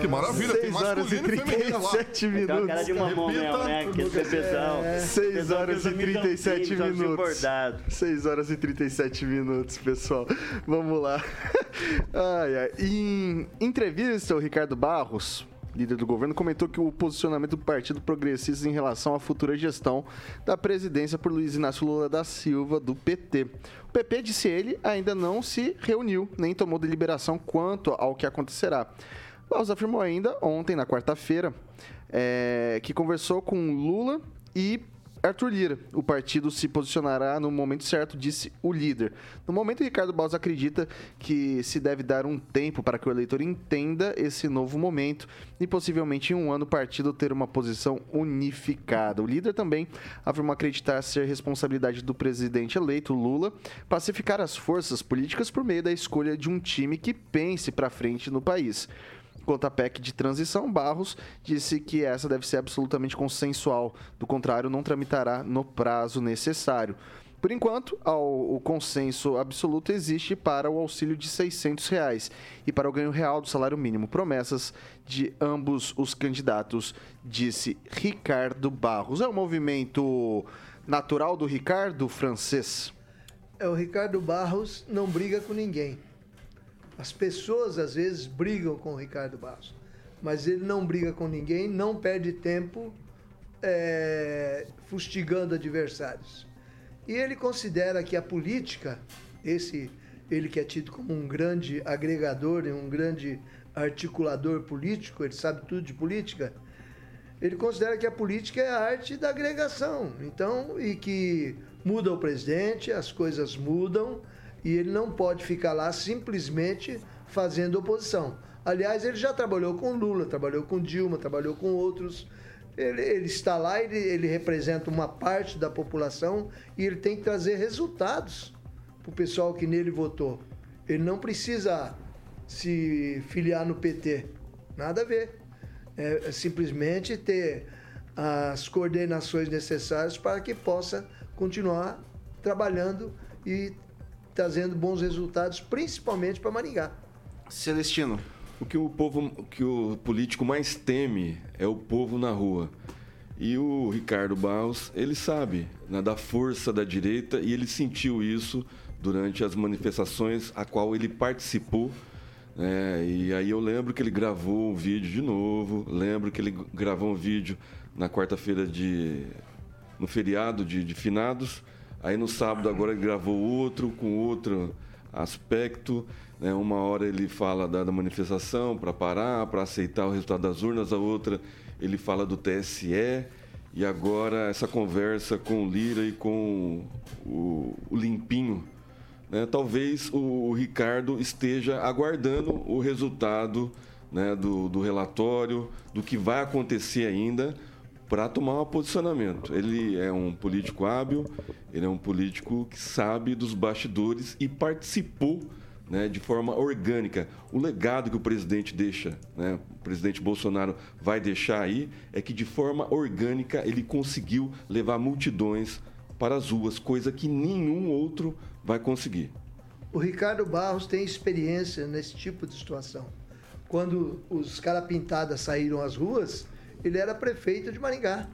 Que maravilha, tem 6 horas e masculino e feminino lá. 37 Tem uma cara de minutos. mamão mesmo, né? Que esse bebezão. Seis Bebezão horas que e usa 37 mitãozinho, mitãozinho minutos. bordado. 6 horas e 37 minutos, pessoal. Vamos lá. [laughs] Ai, ai. Em entrevista, o Ricardo Barros, líder do governo, comentou que o posicionamento do Partido Progressista em relação à futura gestão da presidência por Luiz Inácio Lula da Silva, do PT. O PP, disse ele, ainda não se reuniu, nem tomou deliberação quanto ao que acontecerá. Barros afirmou ainda, ontem, na quarta-feira, é, que conversou com Lula e Arthur Lira. O partido se posicionará no momento certo, disse o líder. No momento, Ricardo Barros acredita que se deve dar um tempo para que o eleitor entenda esse novo momento e possivelmente em um ano o partido ter uma posição unificada. O líder também afirmou acreditar ser responsabilidade do presidente eleito Lula pacificar as forças políticas por meio da escolha de um time que pense para frente no país. Quanto à PEC de transição, Barros disse que essa deve ser absolutamente consensual, do contrário, não tramitará no prazo necessário. Por enquanto, o consenso absoluto existe para o auxílio de 600 reais e para o ganho real do salário mínimo. Promessas de ambos os candidatos, disse Ricardo Barros. É um movimento natural do Ricardo francês? É, o Ricardo Barros não briga com ninguém. As pessoas às vezes brigam com o Ricardo Barros, mas ele não briga com ninguém, não perde tempo é, fustigando adversários. E ele considera que a política, esse ele que é tido como um grande agregador e um grande articulador político, ele sabe tudo de política, ele considera que a política é a arte da agregação. Então, e que muda o presidente, as coisas mudam e ele não pode ficar lá simplesmente fazendo oposição. Aliás, ele já trabalhou com Lula, trabalhou com Dilma, trabalhou com outros. Ele, ele está lá, ele, ele representa uma parte da população e ele tem que trazer resultados para o pessoal que nele votou. Ele não precisa se filiar no PT. Nada a ver. É, é simplesmente ter as coordenações necessárias para que possa continuar trabalhando e trazendo bons resultados, principalmente para Maringá. Celestino. O que o povo, o que o político mais teme é o povo na rua. E o Ricardo Barros, ele sabe né, da força da direita e ele sentiu isso durante as manifestações a qual ele participou. Né, e aí eu lembro que ele gravou um vídeo de novo, lembro que ele gravou um vídeo na quarta-feira de. no feriado de, de finados. Aí no sábado agora ele gravou outro com outro aspecto. Né? Uma hora ele fala da, da manifestação para parar, para aceitar o resultado das urnas, a outra ele fala do TSE. E agora essa conversa com o Lira e com o, o Limpinho. Né? Talvez o, o, Ricardo esteja aguardando o resultado né, do, do relatório, do que vai acontecer ainda, para tomar um posicionamento. Ele é um político hábil, ele é um político que sabe dos bastidores e participou né, de forma orgânica. O legado que o presidente deixa, né, o presidente Bolsonaro vai deixar aí, é que de forma orgânica ele conseguiu levar multidões para as ruas, coisa que nenhum outro vai conseguir. O Ricardo Barros tem experiência nesse tipo de situação. Quando os carapintadas saíram às ruas, ele era prefeito de Maringá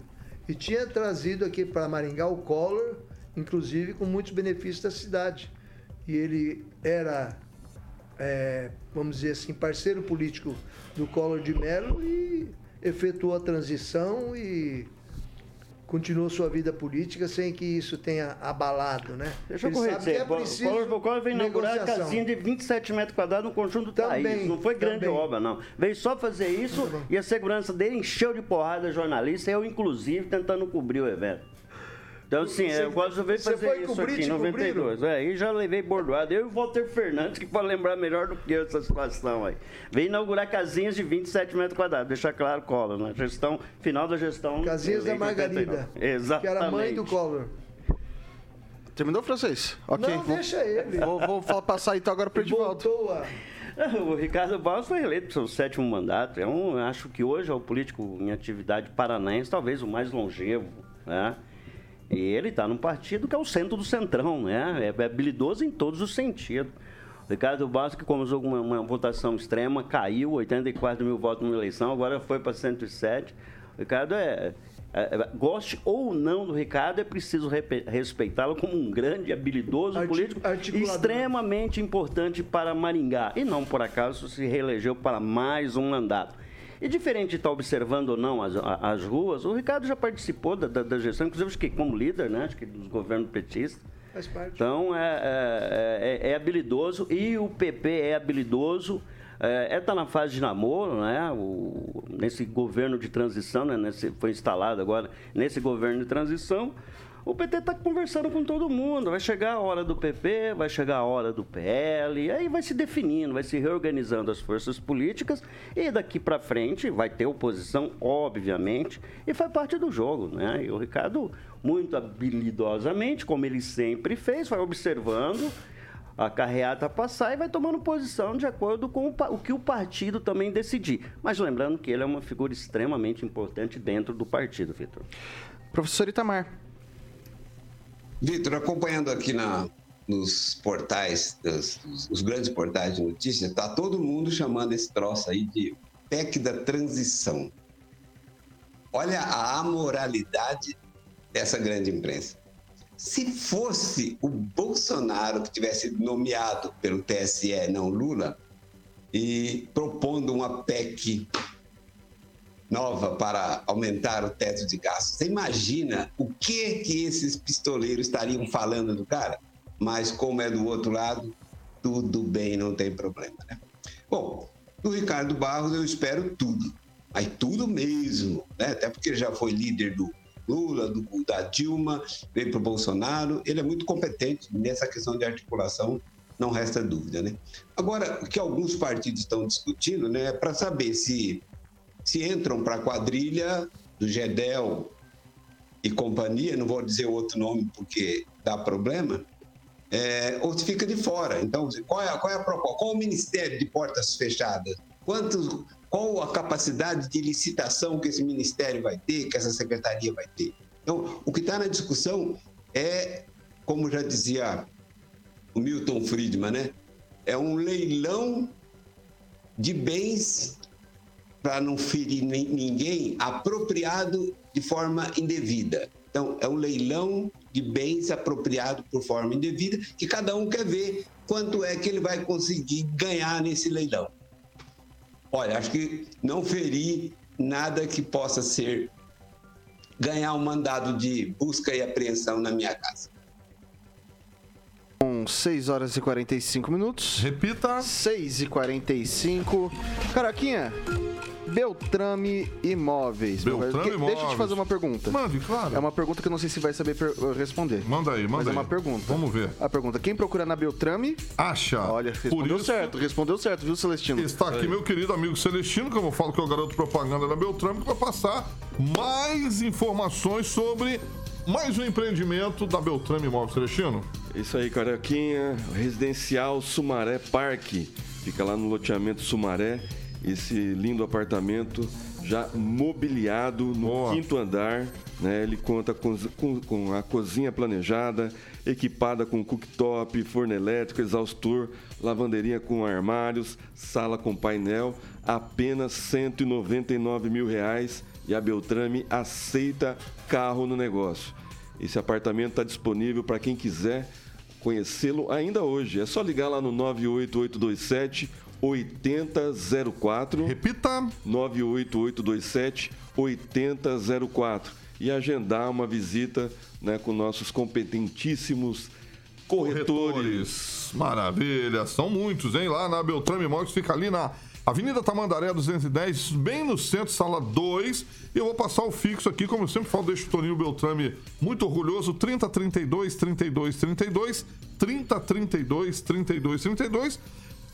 e tinha trazido aqui para Maringá o Collor, inclusive com muitos benefícios da cidade. E ele era, é, vamos dizer assim, parceiro político do Collor de Mello e efetuou a transição e continuou sua vida política sem que isso tenha abalado, né? Deixa eu correr, é preciso o Collor veio inaugurar a casinha de 27 metros quadrados no conjunto também, país. Não foi grande também. obra, não. Veio só fazer isso e a segurança dele encheu de porrada jornalista, eu inclusive tentando cobrir o evento. Então, sim, você, eu gosto de ver fazer isso aqui em 92. É, aí já levei bordoado. Eu e o Walter Fernandes, que pode lembrar melhor do que eu essa situação aí. Vem inaugurar casinhas de 27 metros quadrados. Deixa claro, Collor, na gestão, final da gestão. Casinhas da Margarida. Exatamente. Que era mãe do Collor. Terminou, francês? Ok. Não, vou, deixa ele. Vou, vou passar então agora para o Edivaldo. Voltou a... [laughs] O Ricardo Barros foi eleito para o seu sétimo mandato. É um, acho que hoje é o político em atividade paranaense, talvez o mais longevo, né? E ele está num partido que é o centro do centrão, né? É, é habilidoso em todos os sentidos. Ricardo Barros, que começou com uma, uma, votação extrema, caiu, 84 mil votos numa eleição, agora foi para 107. O Ricardo é, é, é, goste ou não do Ricardo, é preciso respeitá-lo como um grande, habilidoso Artic político, extremamente importante para Maringá. E não por acaso se reelegeu para mais um mandato. E diferente de estar observando ou não as, as ruas, o Ricardo já participou da, da, da gestão, inclusive acho que como líder, né? Acho que dos governos petistas. Faz parte. Então é, é, é, é habilidoso e o PP é habilidoso. É, está é, na fase de namoro, né? O, nesse governo de transição, né? Nesse, foi instalado agora nesse governo de transição. O PT está conversando com todo mundo. Vai chegar a hora do PP, vai chegar a hora do PL, e aí vai se definindo, vai se reorganizando as forças políticas e daqui para frente vai ter oposição, obviamente, e faz parte do jogo, né? E o Ricardo, muito habilidosamente, como ele sempre fez, vai observando a carreata passar e vai tomando posição de acordo com o, que o partido também decidir. Mas lembrando que ele é uma figura extremamente importante dentro do partido, Vitor. Professor Itamar. Vitor, acompanhando aqui na, nos portais, os, grandes portais de notícias, está todo mundo chamando esse troço aí de PEC da transição. Olha a amoralidade dessa grande imprensa. Se fosse o Bolsonaro que tivesse nomeado pelo TSE, não Lula, e propondo uma PEC nova para aumentar o teto de gastos. Você imagina o que que esses pistoleiros estariam falando do cara? Mas como é do outro lado, tudo bem, não tem problema, né? Bom, do Ricardo Barros eu espero tudo, mas tudo mesmo, né? Até porque ele já foi líder do Lula, do, da Dilma, veio para o Bolsonaro. Ele é muito competente nessa questão de articulação não resta dúvida, né? Agora, o que alguns partidos estão discutindo, né, é para saber se, se entram para a quadrilha do GEDEL e companhia, não vou dizer outro nome porque dá problema, é, ou se fica de fora. Então, qual é, qual é a proposta? Qual o Ministério de Portas Fechadas? Quantos, qual a capacidade de licitação que esse ministério vai ter, que essa secretaria vai ter? Então, o que está na discussão é, como já dizia o Milton Friedman, né? É um leilão de bens para não ferir ninguém apropriado de forma indevida. Então, é um leilão de bens apropriado por forma indevida que cada um quer ver quanto é que ele vai conseguir ganhar nesse leilão. Olha, acho que não ferir nada que possa ser ganhar um mandado de busca e apreensão na minha casa. Com 6 horas e 45 minutos. Repita. 6 e 45. Caraquinha, Beltrame Imóveis. Beltrame Imóveis. Deixa eu te fazer uma pergunta. Mande, claro. É uma pergunta que eu não sei se vai saber per- responder. Manda aí, manda Mas é aí. uma pergunta. Vamos ver. A pergunta: quem procura na Beltrame? Acha. Olha, respondeu isso- certo, respondeu certo, viu, Celestino? Está aqui meu querido amigo Celestino, que eu falo que é o garoto propaganda da Beltrame, que vai passar mais informações sobre mais um empreendimento da Beltrame Imóveis. Celestino? Isso aí, Carioquinha. Residencial Sumaré Parque. Fica lá no loteamento Sumaré. Esse lindo apartamento já mobiliado no Boa. quinto andar. Né? Ele conta com, com- com a cozinha planejada, equipada com cooktop, forno elétrico, exaustor, lavanderia com armários, sala com painel. Apenas 199 mil reais. E a Beltrame aceita carro no negócio. Esse apartamento está disponível para quem quiser conhecê-lo ainda hoje. É só ligar lá no 98827 8004. Repita. 98827 8004 e agendar uma visita né, com nossos competentíssimos corretores. Maravilha, são muitos, hein? Lá na Beltrame Imóveis, fica ali na Avenida Tamandaré 210, bem no centro, sala 2. E eu vou passar o fixo aqui, como eu sempre falo, deixo o Toninho Beltrame muito orgulhoso: 3032 32 32 3032 32 32.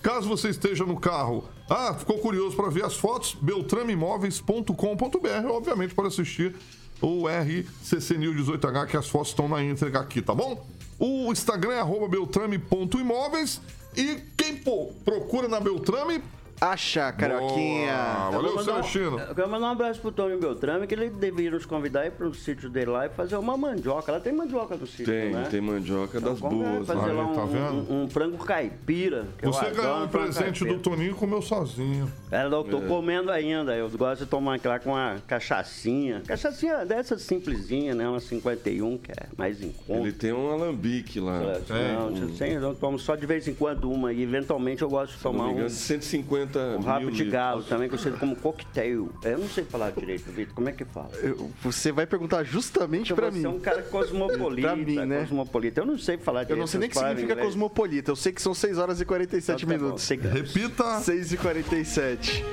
Caso você esteja no carro, ah, ficou curioso para ver as fotos, beltrameimóveis.com.br, obviamente para assistir o RCC News 18H, que as fotos estão na íntegra aqui, tá bom? O Instagram é beltrame.imóveis e quem pô, procura na Beltrame... Acha, Carioquinha. Boa. Tá Valeu, seu então. Chino. eu quero mandar um abraço pro Tony Beltrame, que ele deveria nos convidar aí pro sítio dele lá e fazer uma mandioca. Lá tem mandioca do sítio, tem, né? Tem, mandioca então, das é boas. Fazer né? lá tá um, tá vendo? Um, um frango caipira. Você ganhou um presente caipira. do Toninho e comeu sozinho. É, eu tô é. comendo ainda. Eu gosto de tomar lá com uma cachaçinha. Cachaçinha dessa simplesinha, né? Uma 51, que é mais em conta. Ele tem um alambique lá. É, não, um... sem, eu tomo só de vez em quando uma. E eventualmente eu gosto de tomar Se não me um... 150 50 O rabo de galo, também conhecido como coquetel. Eu não sei falar direito, Vitor. Como é que fala? Eu, você vai perguntar justamente então para mim. Você é um cara cosmopolita. [laughs] pra mim, né? Cosmopolita. Eu não sei falar direito. Eu não sei nem o que significa inglês. cosmopolita. Eu sei que são 6 horas e 47 então, tá minutos. Bom, Repita! 6 e 47.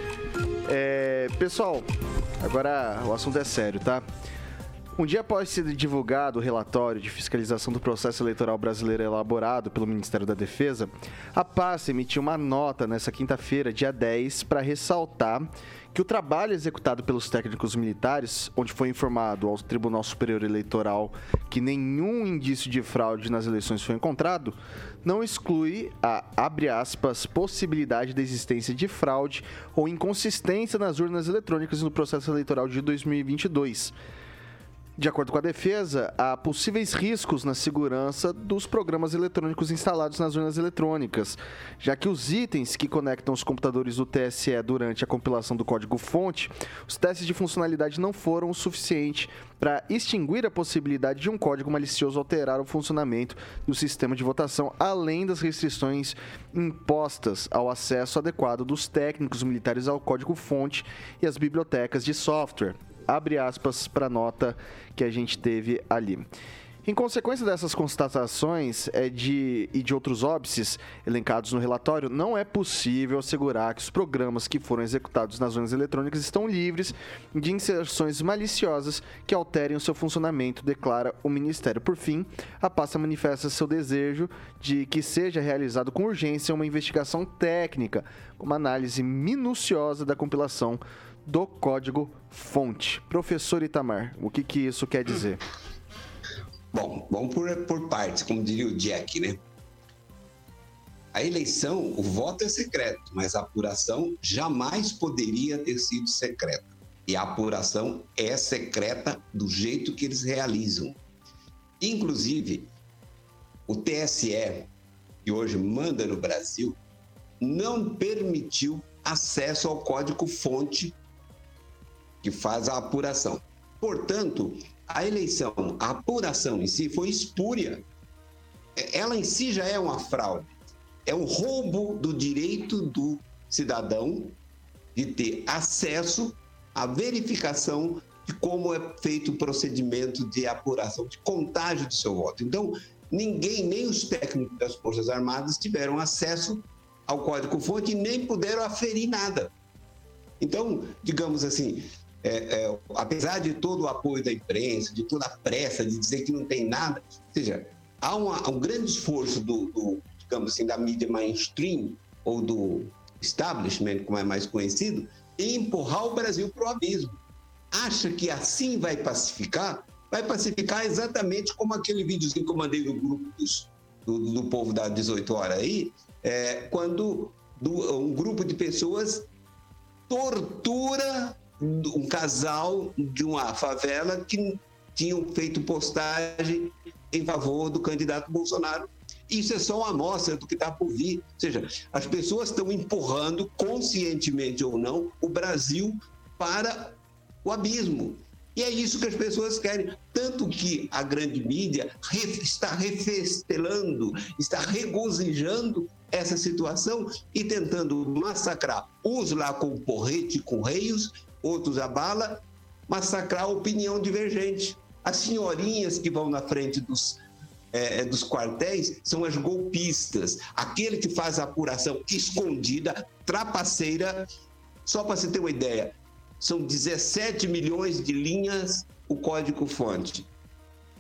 É, pessoal, agora o assunto é sério, tá? Um dia após ser divulgado o relatório de fiscalização do processo eleitoral brasileiro elaborado pelo Ministério da Defesa, a pasta emitiu uma nota nessa quinta-feira, dia 10, para ressaltar que o trabalho executado pelos técnicos militares, onde foi informado ao Tribunal Superior Eleitoral que nenhum indício de fraude nas eleições foi encontrado, não exclui a, abre aspas, possibilidade da existência de fraude ou inconsistência nas urnas eletrônicas no processo eleitoral de 2022. De acordo com a defesa, há possíveis riscos na segurança dos programas eletrônicos instalados nas urnas eletrônicas, já que os itens que conectam os computadores do TSE durante a compilação do código-fonte, os testes de funcionalidade não foram o suficiente para extinguir a possibilidade de um código malicioso alterar o funcionamento do sistema de votação, além das restrições impostas ao acesso adequado dos técnicos militares ao código-fonte e às bibliotecas de software abre aspas para a nota que a gente teve ali. Em consequência dessas constatações é, de, e de outros óbices elencados no relatório, não é possível assegurar que os programas que foram executados nas zonas eletrônicas estão livres de inserções maliciosas que alterem o seu funcionamento, declara o Ministério. Por fim, a pasta manifesta seu desejo de que seja realizado com urgência uma investigação técnica, uma análise minuciosa da compilação do código-fonte. Professor Itamar, o que, que isso quer dizer? Bom, vamos por, por partes, como diria o Jack, né? A eleição, o voto é secreto, mas a apuração jamais poderia ter sido secreta. E a apuração é secreta do jeito que eles realizam. Inclusive, o TSE, que hoje manda no Brasil, não permitiu acesso ao código-fonte que faz a apuração. Portanto, a eleição, a apuração em si foi espúria. Ela em si já é uma fraude. É um roubo do direito do cidadão de ter acesso à verificação de como é feito o procedimento de apuração, de contágio do seu voto. Então, ninguém, nem os técnicos das Forças Armadas, tiveram acesso ao código-fonte e nem puderam aferir nada. Então, digamos assim, é, é, apesar de todo o apoio da imprensa, de toda a pressa de dizer que não tem nada, ou seja, há, uma, um grande esforço do, do, digamos assim, da mídia mainstream ou do establishment, como é mais conhecido, em empurrar o Brasil para o abismo. Acha que assim vai pacificar? Vai pacificar exatamente como aquele videozinho que eu mandei no grupo dos, do, do povo da 18 horas aí, é, quando do, um grupo de pessoas tortura um casal de uma favela que tinham feito postagem em favor do candidato Bolsonaro. Isso é só uma amostra do que está por vir. Ou seja, as pessoas estão empurrando, conscientemente ou não, o Brasil para o abismo. E é isso que as pessoas querem. Tanto que a grande mídia está refestelando, está regozijando essa situação e tentando massacrar uns lá com porrete, com reios, outros a bala, massacrar a opinião divergente. As senhorinhas que vão na frente dos, é, dos quartéis são as golpistas, aquele que faz a apuração escondida, trapaceira. Só para você ter uma ideia, são 17 milhões de linhas o código-fonte.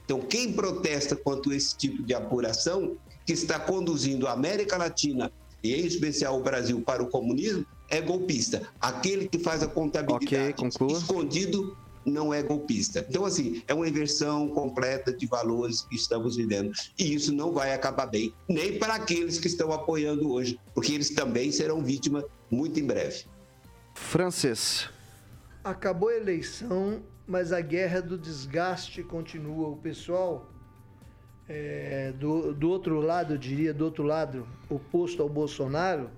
Então, quem protesta contra esse tipo de apuração, que está conduzindo a América Latina e em especial o Brasil para o comunismo, é golpista. Aquele que faz a contabilidade okay, escondido não é golpista. Então, assim, é uma inversão completa de valores que estamos vivendo. E isso não vai acabar bem, nem para aqueles que estão apoiando hoje, porque eles também serão vítimas muito em breve. Francês. Acabou a eleição, mas a guerra do desgaste continua. O pessoal é, do, do outro lado, eu diria, do outro lado, oposto ao Bolsonaro,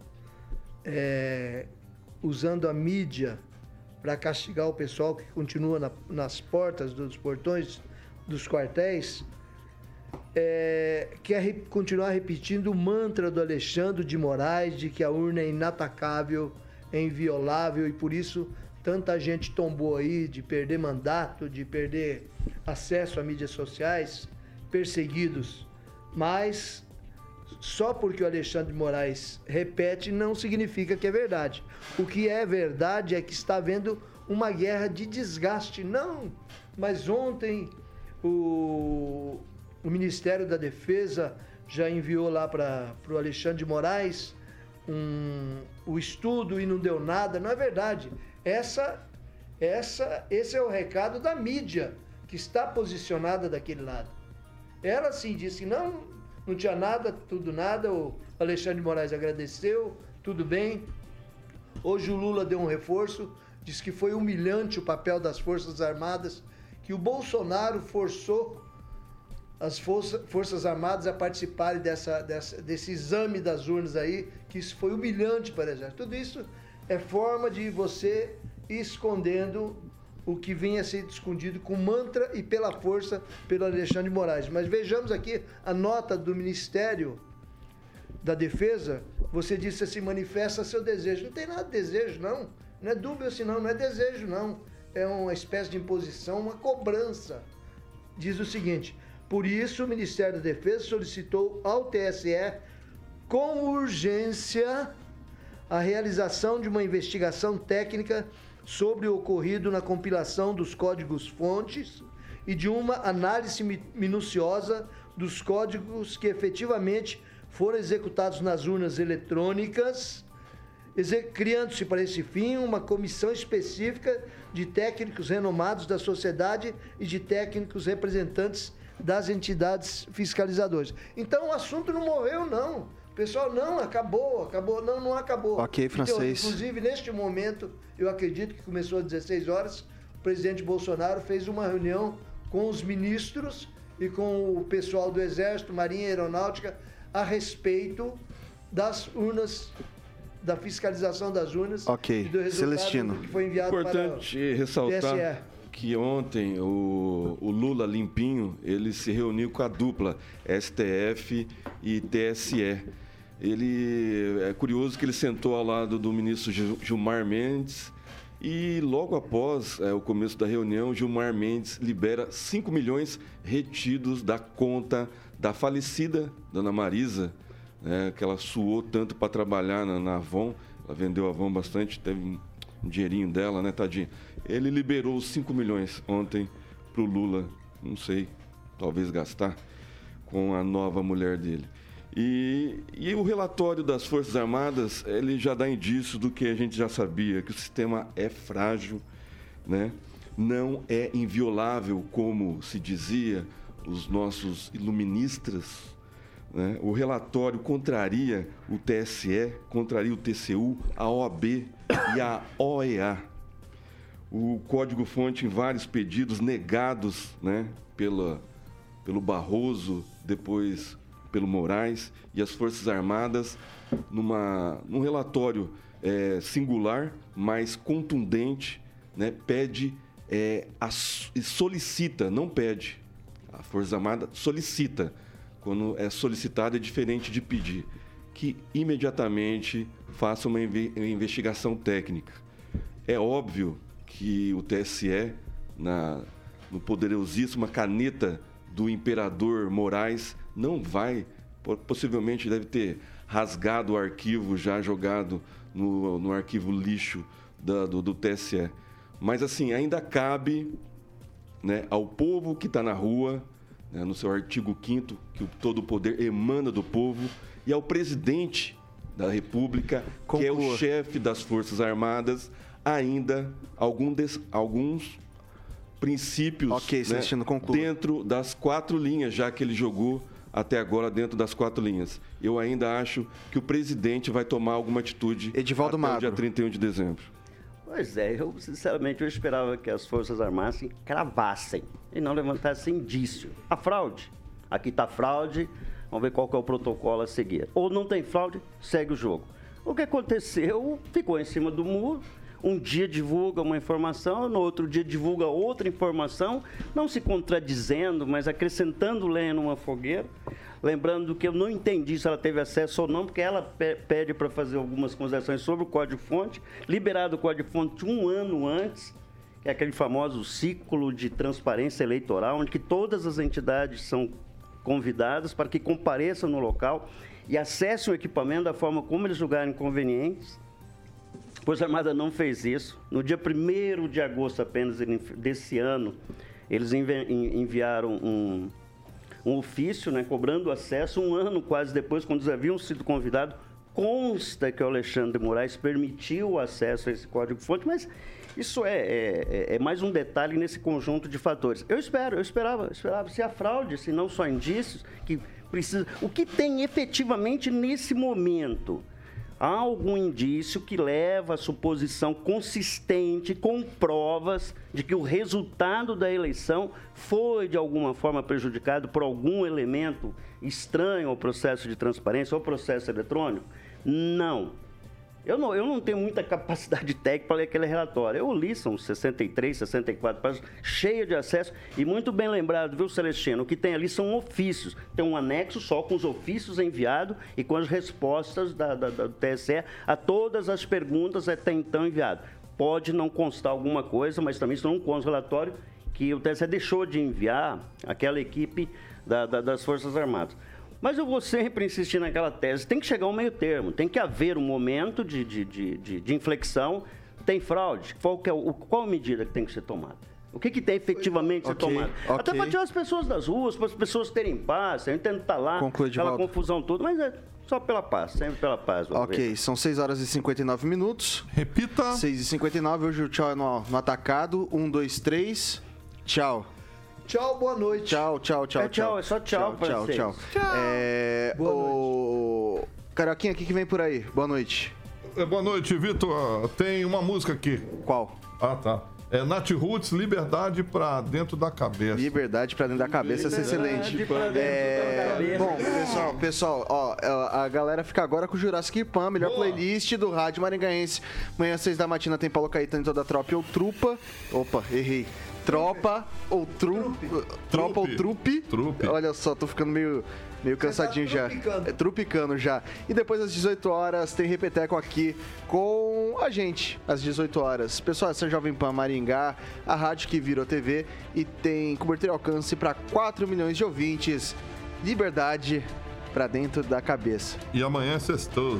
é, usando a mídia para castigar o pessoal que continua na, nas portas dos portões dos quartéis, é, quer re, continuar repetindo o mantra do Alexandre de Moraes de que a urna é inatacável, é inviolável e por isso tanta gente tombou aí de perder mandato, de perder acesso a mídias sociais, perseguidos. Mas só porque o Alexandre de Moraes repete não significa que é verdade. O que é verdade é que está havendo uma guerra de desgaste. Não, mas ontem o, o Ministério da Defesa já enviou lá para o Alexandre de Moraes um, o estudo e não deu nada. Não é verdade. Essa, essa, esse é o recado da mídia que está posicionada daquele lado. Ela sim disse: não, não tinha nada, tudo nada. O Alexandre de Moraes agradeceu, tudo bem. Hoje o Lula deu um reforço, disse que foi humilhante o papel das Forças Armadas, que o Bolsonaro forçou as Força, Forças Armadas a participarem dessa, dessa, desse exame das urnas aí, que isso foi humilhante para o Exército. Tudo isso é forma de você ir escondendo o que vinha sendo escondido com mantra e pela força pelo Alexandre de Moraes. Mas vejamos aqui a nota do Ministério da Defesa. Você disse assim, manifesta seu desejo. Não tem nada de desejo, não. Não é dúvida assim, não. Não é desejo, não. É uma espécie de imposição, uma cobrança. Diz o seguinte: Por isso, o Ministério da Defesa solicitou ao TSE, com urgência, a realização de uma investigação técnica sobre o ocorrido na compilação dos códigos-fontes e de uma análise mi- minuciosa dos códigos que efetivamente foram executados nas urnas eletrônicas, criando-se para esse fim uma comissão específica de técnicos renomados da sociedade e de técnicos representantes das entidades fiscalizadoras. Então o assunto não morreu, não. Pessoal, não, acabou, acabou. Não, não acabou. Ok, Então, francês. inclusive, neste momento, eu acredito que começou às 16 horas, o presidente Bolsonaro fez uma reunião com os ministros e com o pessoal do Exército, Marinha e Aeronáutica a respeito das urnas, da fiscalização das urnas Ok, e do resultado Celestino. que foi enviado Importante para o ressaltar TSE. que ontem o, o Lula Limpinho ele se reuniu com a dupla STF e TSE. Ele é curioso que ele sentou ao lado do ministro Gil- Gilmar Mendes e logo após é, o começo da reunião, Gilmar Mendes libera 5 milhões retidos da conta da falecida Dona Marisa, né, que ela suou tanto para trabalhar na, na Avon. Ela vendeu a Avon bastante, teve um dinheirinho dela, né, tadinha? Ele liberou os 5 milhões ontem pro Lula, não sei, talvez gastar com a nova mulher dele. E, e o relatório das Forças Armadas, ele já dá indício do que a gente já sabia, que o sistema é frágil, né? não é inviolável, como se dizia os nossos iluministas. né? O relatório contraria o TSE, contraria o TCU, a OAB e a OEA o código-fonte em vários pedidos negados né, pela, pelo Barroso, depois pelo Moraes e as Forças Armadas, numa, num relatório eh, singular, mas contundente, né, pede eh, a solicita, não pede, a Força Armada solicita. Quando é solicitado é diferente de pedir, que imediatamente faça uma inve- investigação técnica. É óbvio que o TSE, na, no poderosíssima caneta do imperador Moraes, não vai, po- possivelmente deve ter rasgado o arquivo já jogado no, no arquivo lixo da- do, do TSE. Mas assim, ainda cabe né, ao povo que está na rua, né, no seu artigo 5 que o todo o poder emana do povo, e ao presidente da República, que é o chefe das Forças Armadas, ainda algum des- alguns princípios Ok, né, dentro das quatro linhas, já que ele jogou até agora dentro das quatro linhas. Eu ainda acho que o presidente vai tomar alguma atitude Edivaldo até o Magro. dia 31 de dezembro. Pois é, eu sinceramente eu esperava que as Forças Armadas cravassem e não levantassem indício. A fraude. Aqui está fraude, vamos ver qual que é o protocolo a seguir. Ou não tem fraude, segue o jogo. O que aconteceu ficou em cima do muro. Um dia divulga uma informação, no outro dia divulga outra informação, não se contradizendo, mas acrescentando lenha numa fogueira. Lembrando que eu não entendi se ela teve acesso ou não, porque ela pe- pede para fazer algumas considerações sobre o código-fonte, liberado o código-fonte um ano antes, que é aquele famoso ciclo de transparência eleitoral, onde que todas as entidades são convidadas para que compareçam no local e acessem o equipamento da forma como eles julgarem convenientes. Força Armada não fez isso. No dia 1 de agosto apenas desse ano, eles envi- en- enviaram um, um ofício né, cobrando acesso. Um ano quase depois, quando eles haviam sido convidados, consta que o Alexandre Moraes permitiu o acesso a esse código-fonte, mas isso é, é- é- é mais um detalhe nesse conjunto de fatores. Eu espero, eu esperava, esperava se a fraude, se não só indícios, que precisa. O que tem efetivamente nesse momento? Há algum indício que leva à suposição consistente, com provas, de que o resultado da eleição foi, de alguma forma, prejudicado por algum elemento estranho ao processo de transparência, ao processo eletrônico? Não. Eu não, eu não tenho muita capacidade [laughs] técnica para ler aquele relatório. Eu li, são 63, 64 páginas, cheia de acesso e muito bem lembrado, viu, Celestino? O que tem ali são ofícios. Tem um anexo só com os ofícios enviados e com as respostas da, da- da- do TSE a todas as perguntas até então enviadas. Pode não constar alguma coisa, mas também isso não consta no relatório que o TSE deixou de enviar aquela equipe da- das Forças Armadas. Mas eu vou sempre insistir naquela tese, tem que chegar um meio termo, tem que haver um momento de, de, de, de- de inflexão. Tem fraude? Qual, que é o, qual a medida que tem que ser tomada? O que, que tem efetivamente que ser Ok, tomado? Até ok. para tirar as pessoas das ruas, para as pessoas terem paz. Eu entendo estar lá, Conclui, aquela Edivaldo. confusão toda, mas é só pela paz, sempre pela paz. vamos ver. Ok, são 6 horas e 59 minutos. Repita. 6 e 59, hoje o tchau é no, no atacado. 1, 2, 3. Tchau. Tchau, boa noite. Tchau, tchau, tchau, É tchau, é só tchau pra tchau, vocês. tchau. É, Boa o... Carioquinha, o que, que vem por aí? Boa noite. É, Boa noite, Vitor. Tem uma música aqui. Qual? Ah, tá. É Nath Roots, Liberdade pra dentro da cabeça. Liberdade pra dentro da cabeça, é excelente. pra dentro É, da cabeça. Bom, pessoal, pessoal, ó, a galera fica agora com o Jurassic Pan, melhor Boa. playlist do Rádio Maringaense. Amanhã às seis da matina tem Paulo Caetano e toda a tropa ou trupa. Opa, errei. Tropa ou trupe. Tropa ou trupe. Trupe. Olha só, tô ficando meio, meio cansadinho já. trupicando. É, trupicando já. E depois às 18 horas tem Repeteco aqui com a gente, às 18 horas. Pessoal, essa é a Jovem Pan Maringá, a rádio que virou TV e tem cobertura e alcance para 4 milhões de ouvintes. Liberdade pra dentro da cabeça. E amanhã é sextou.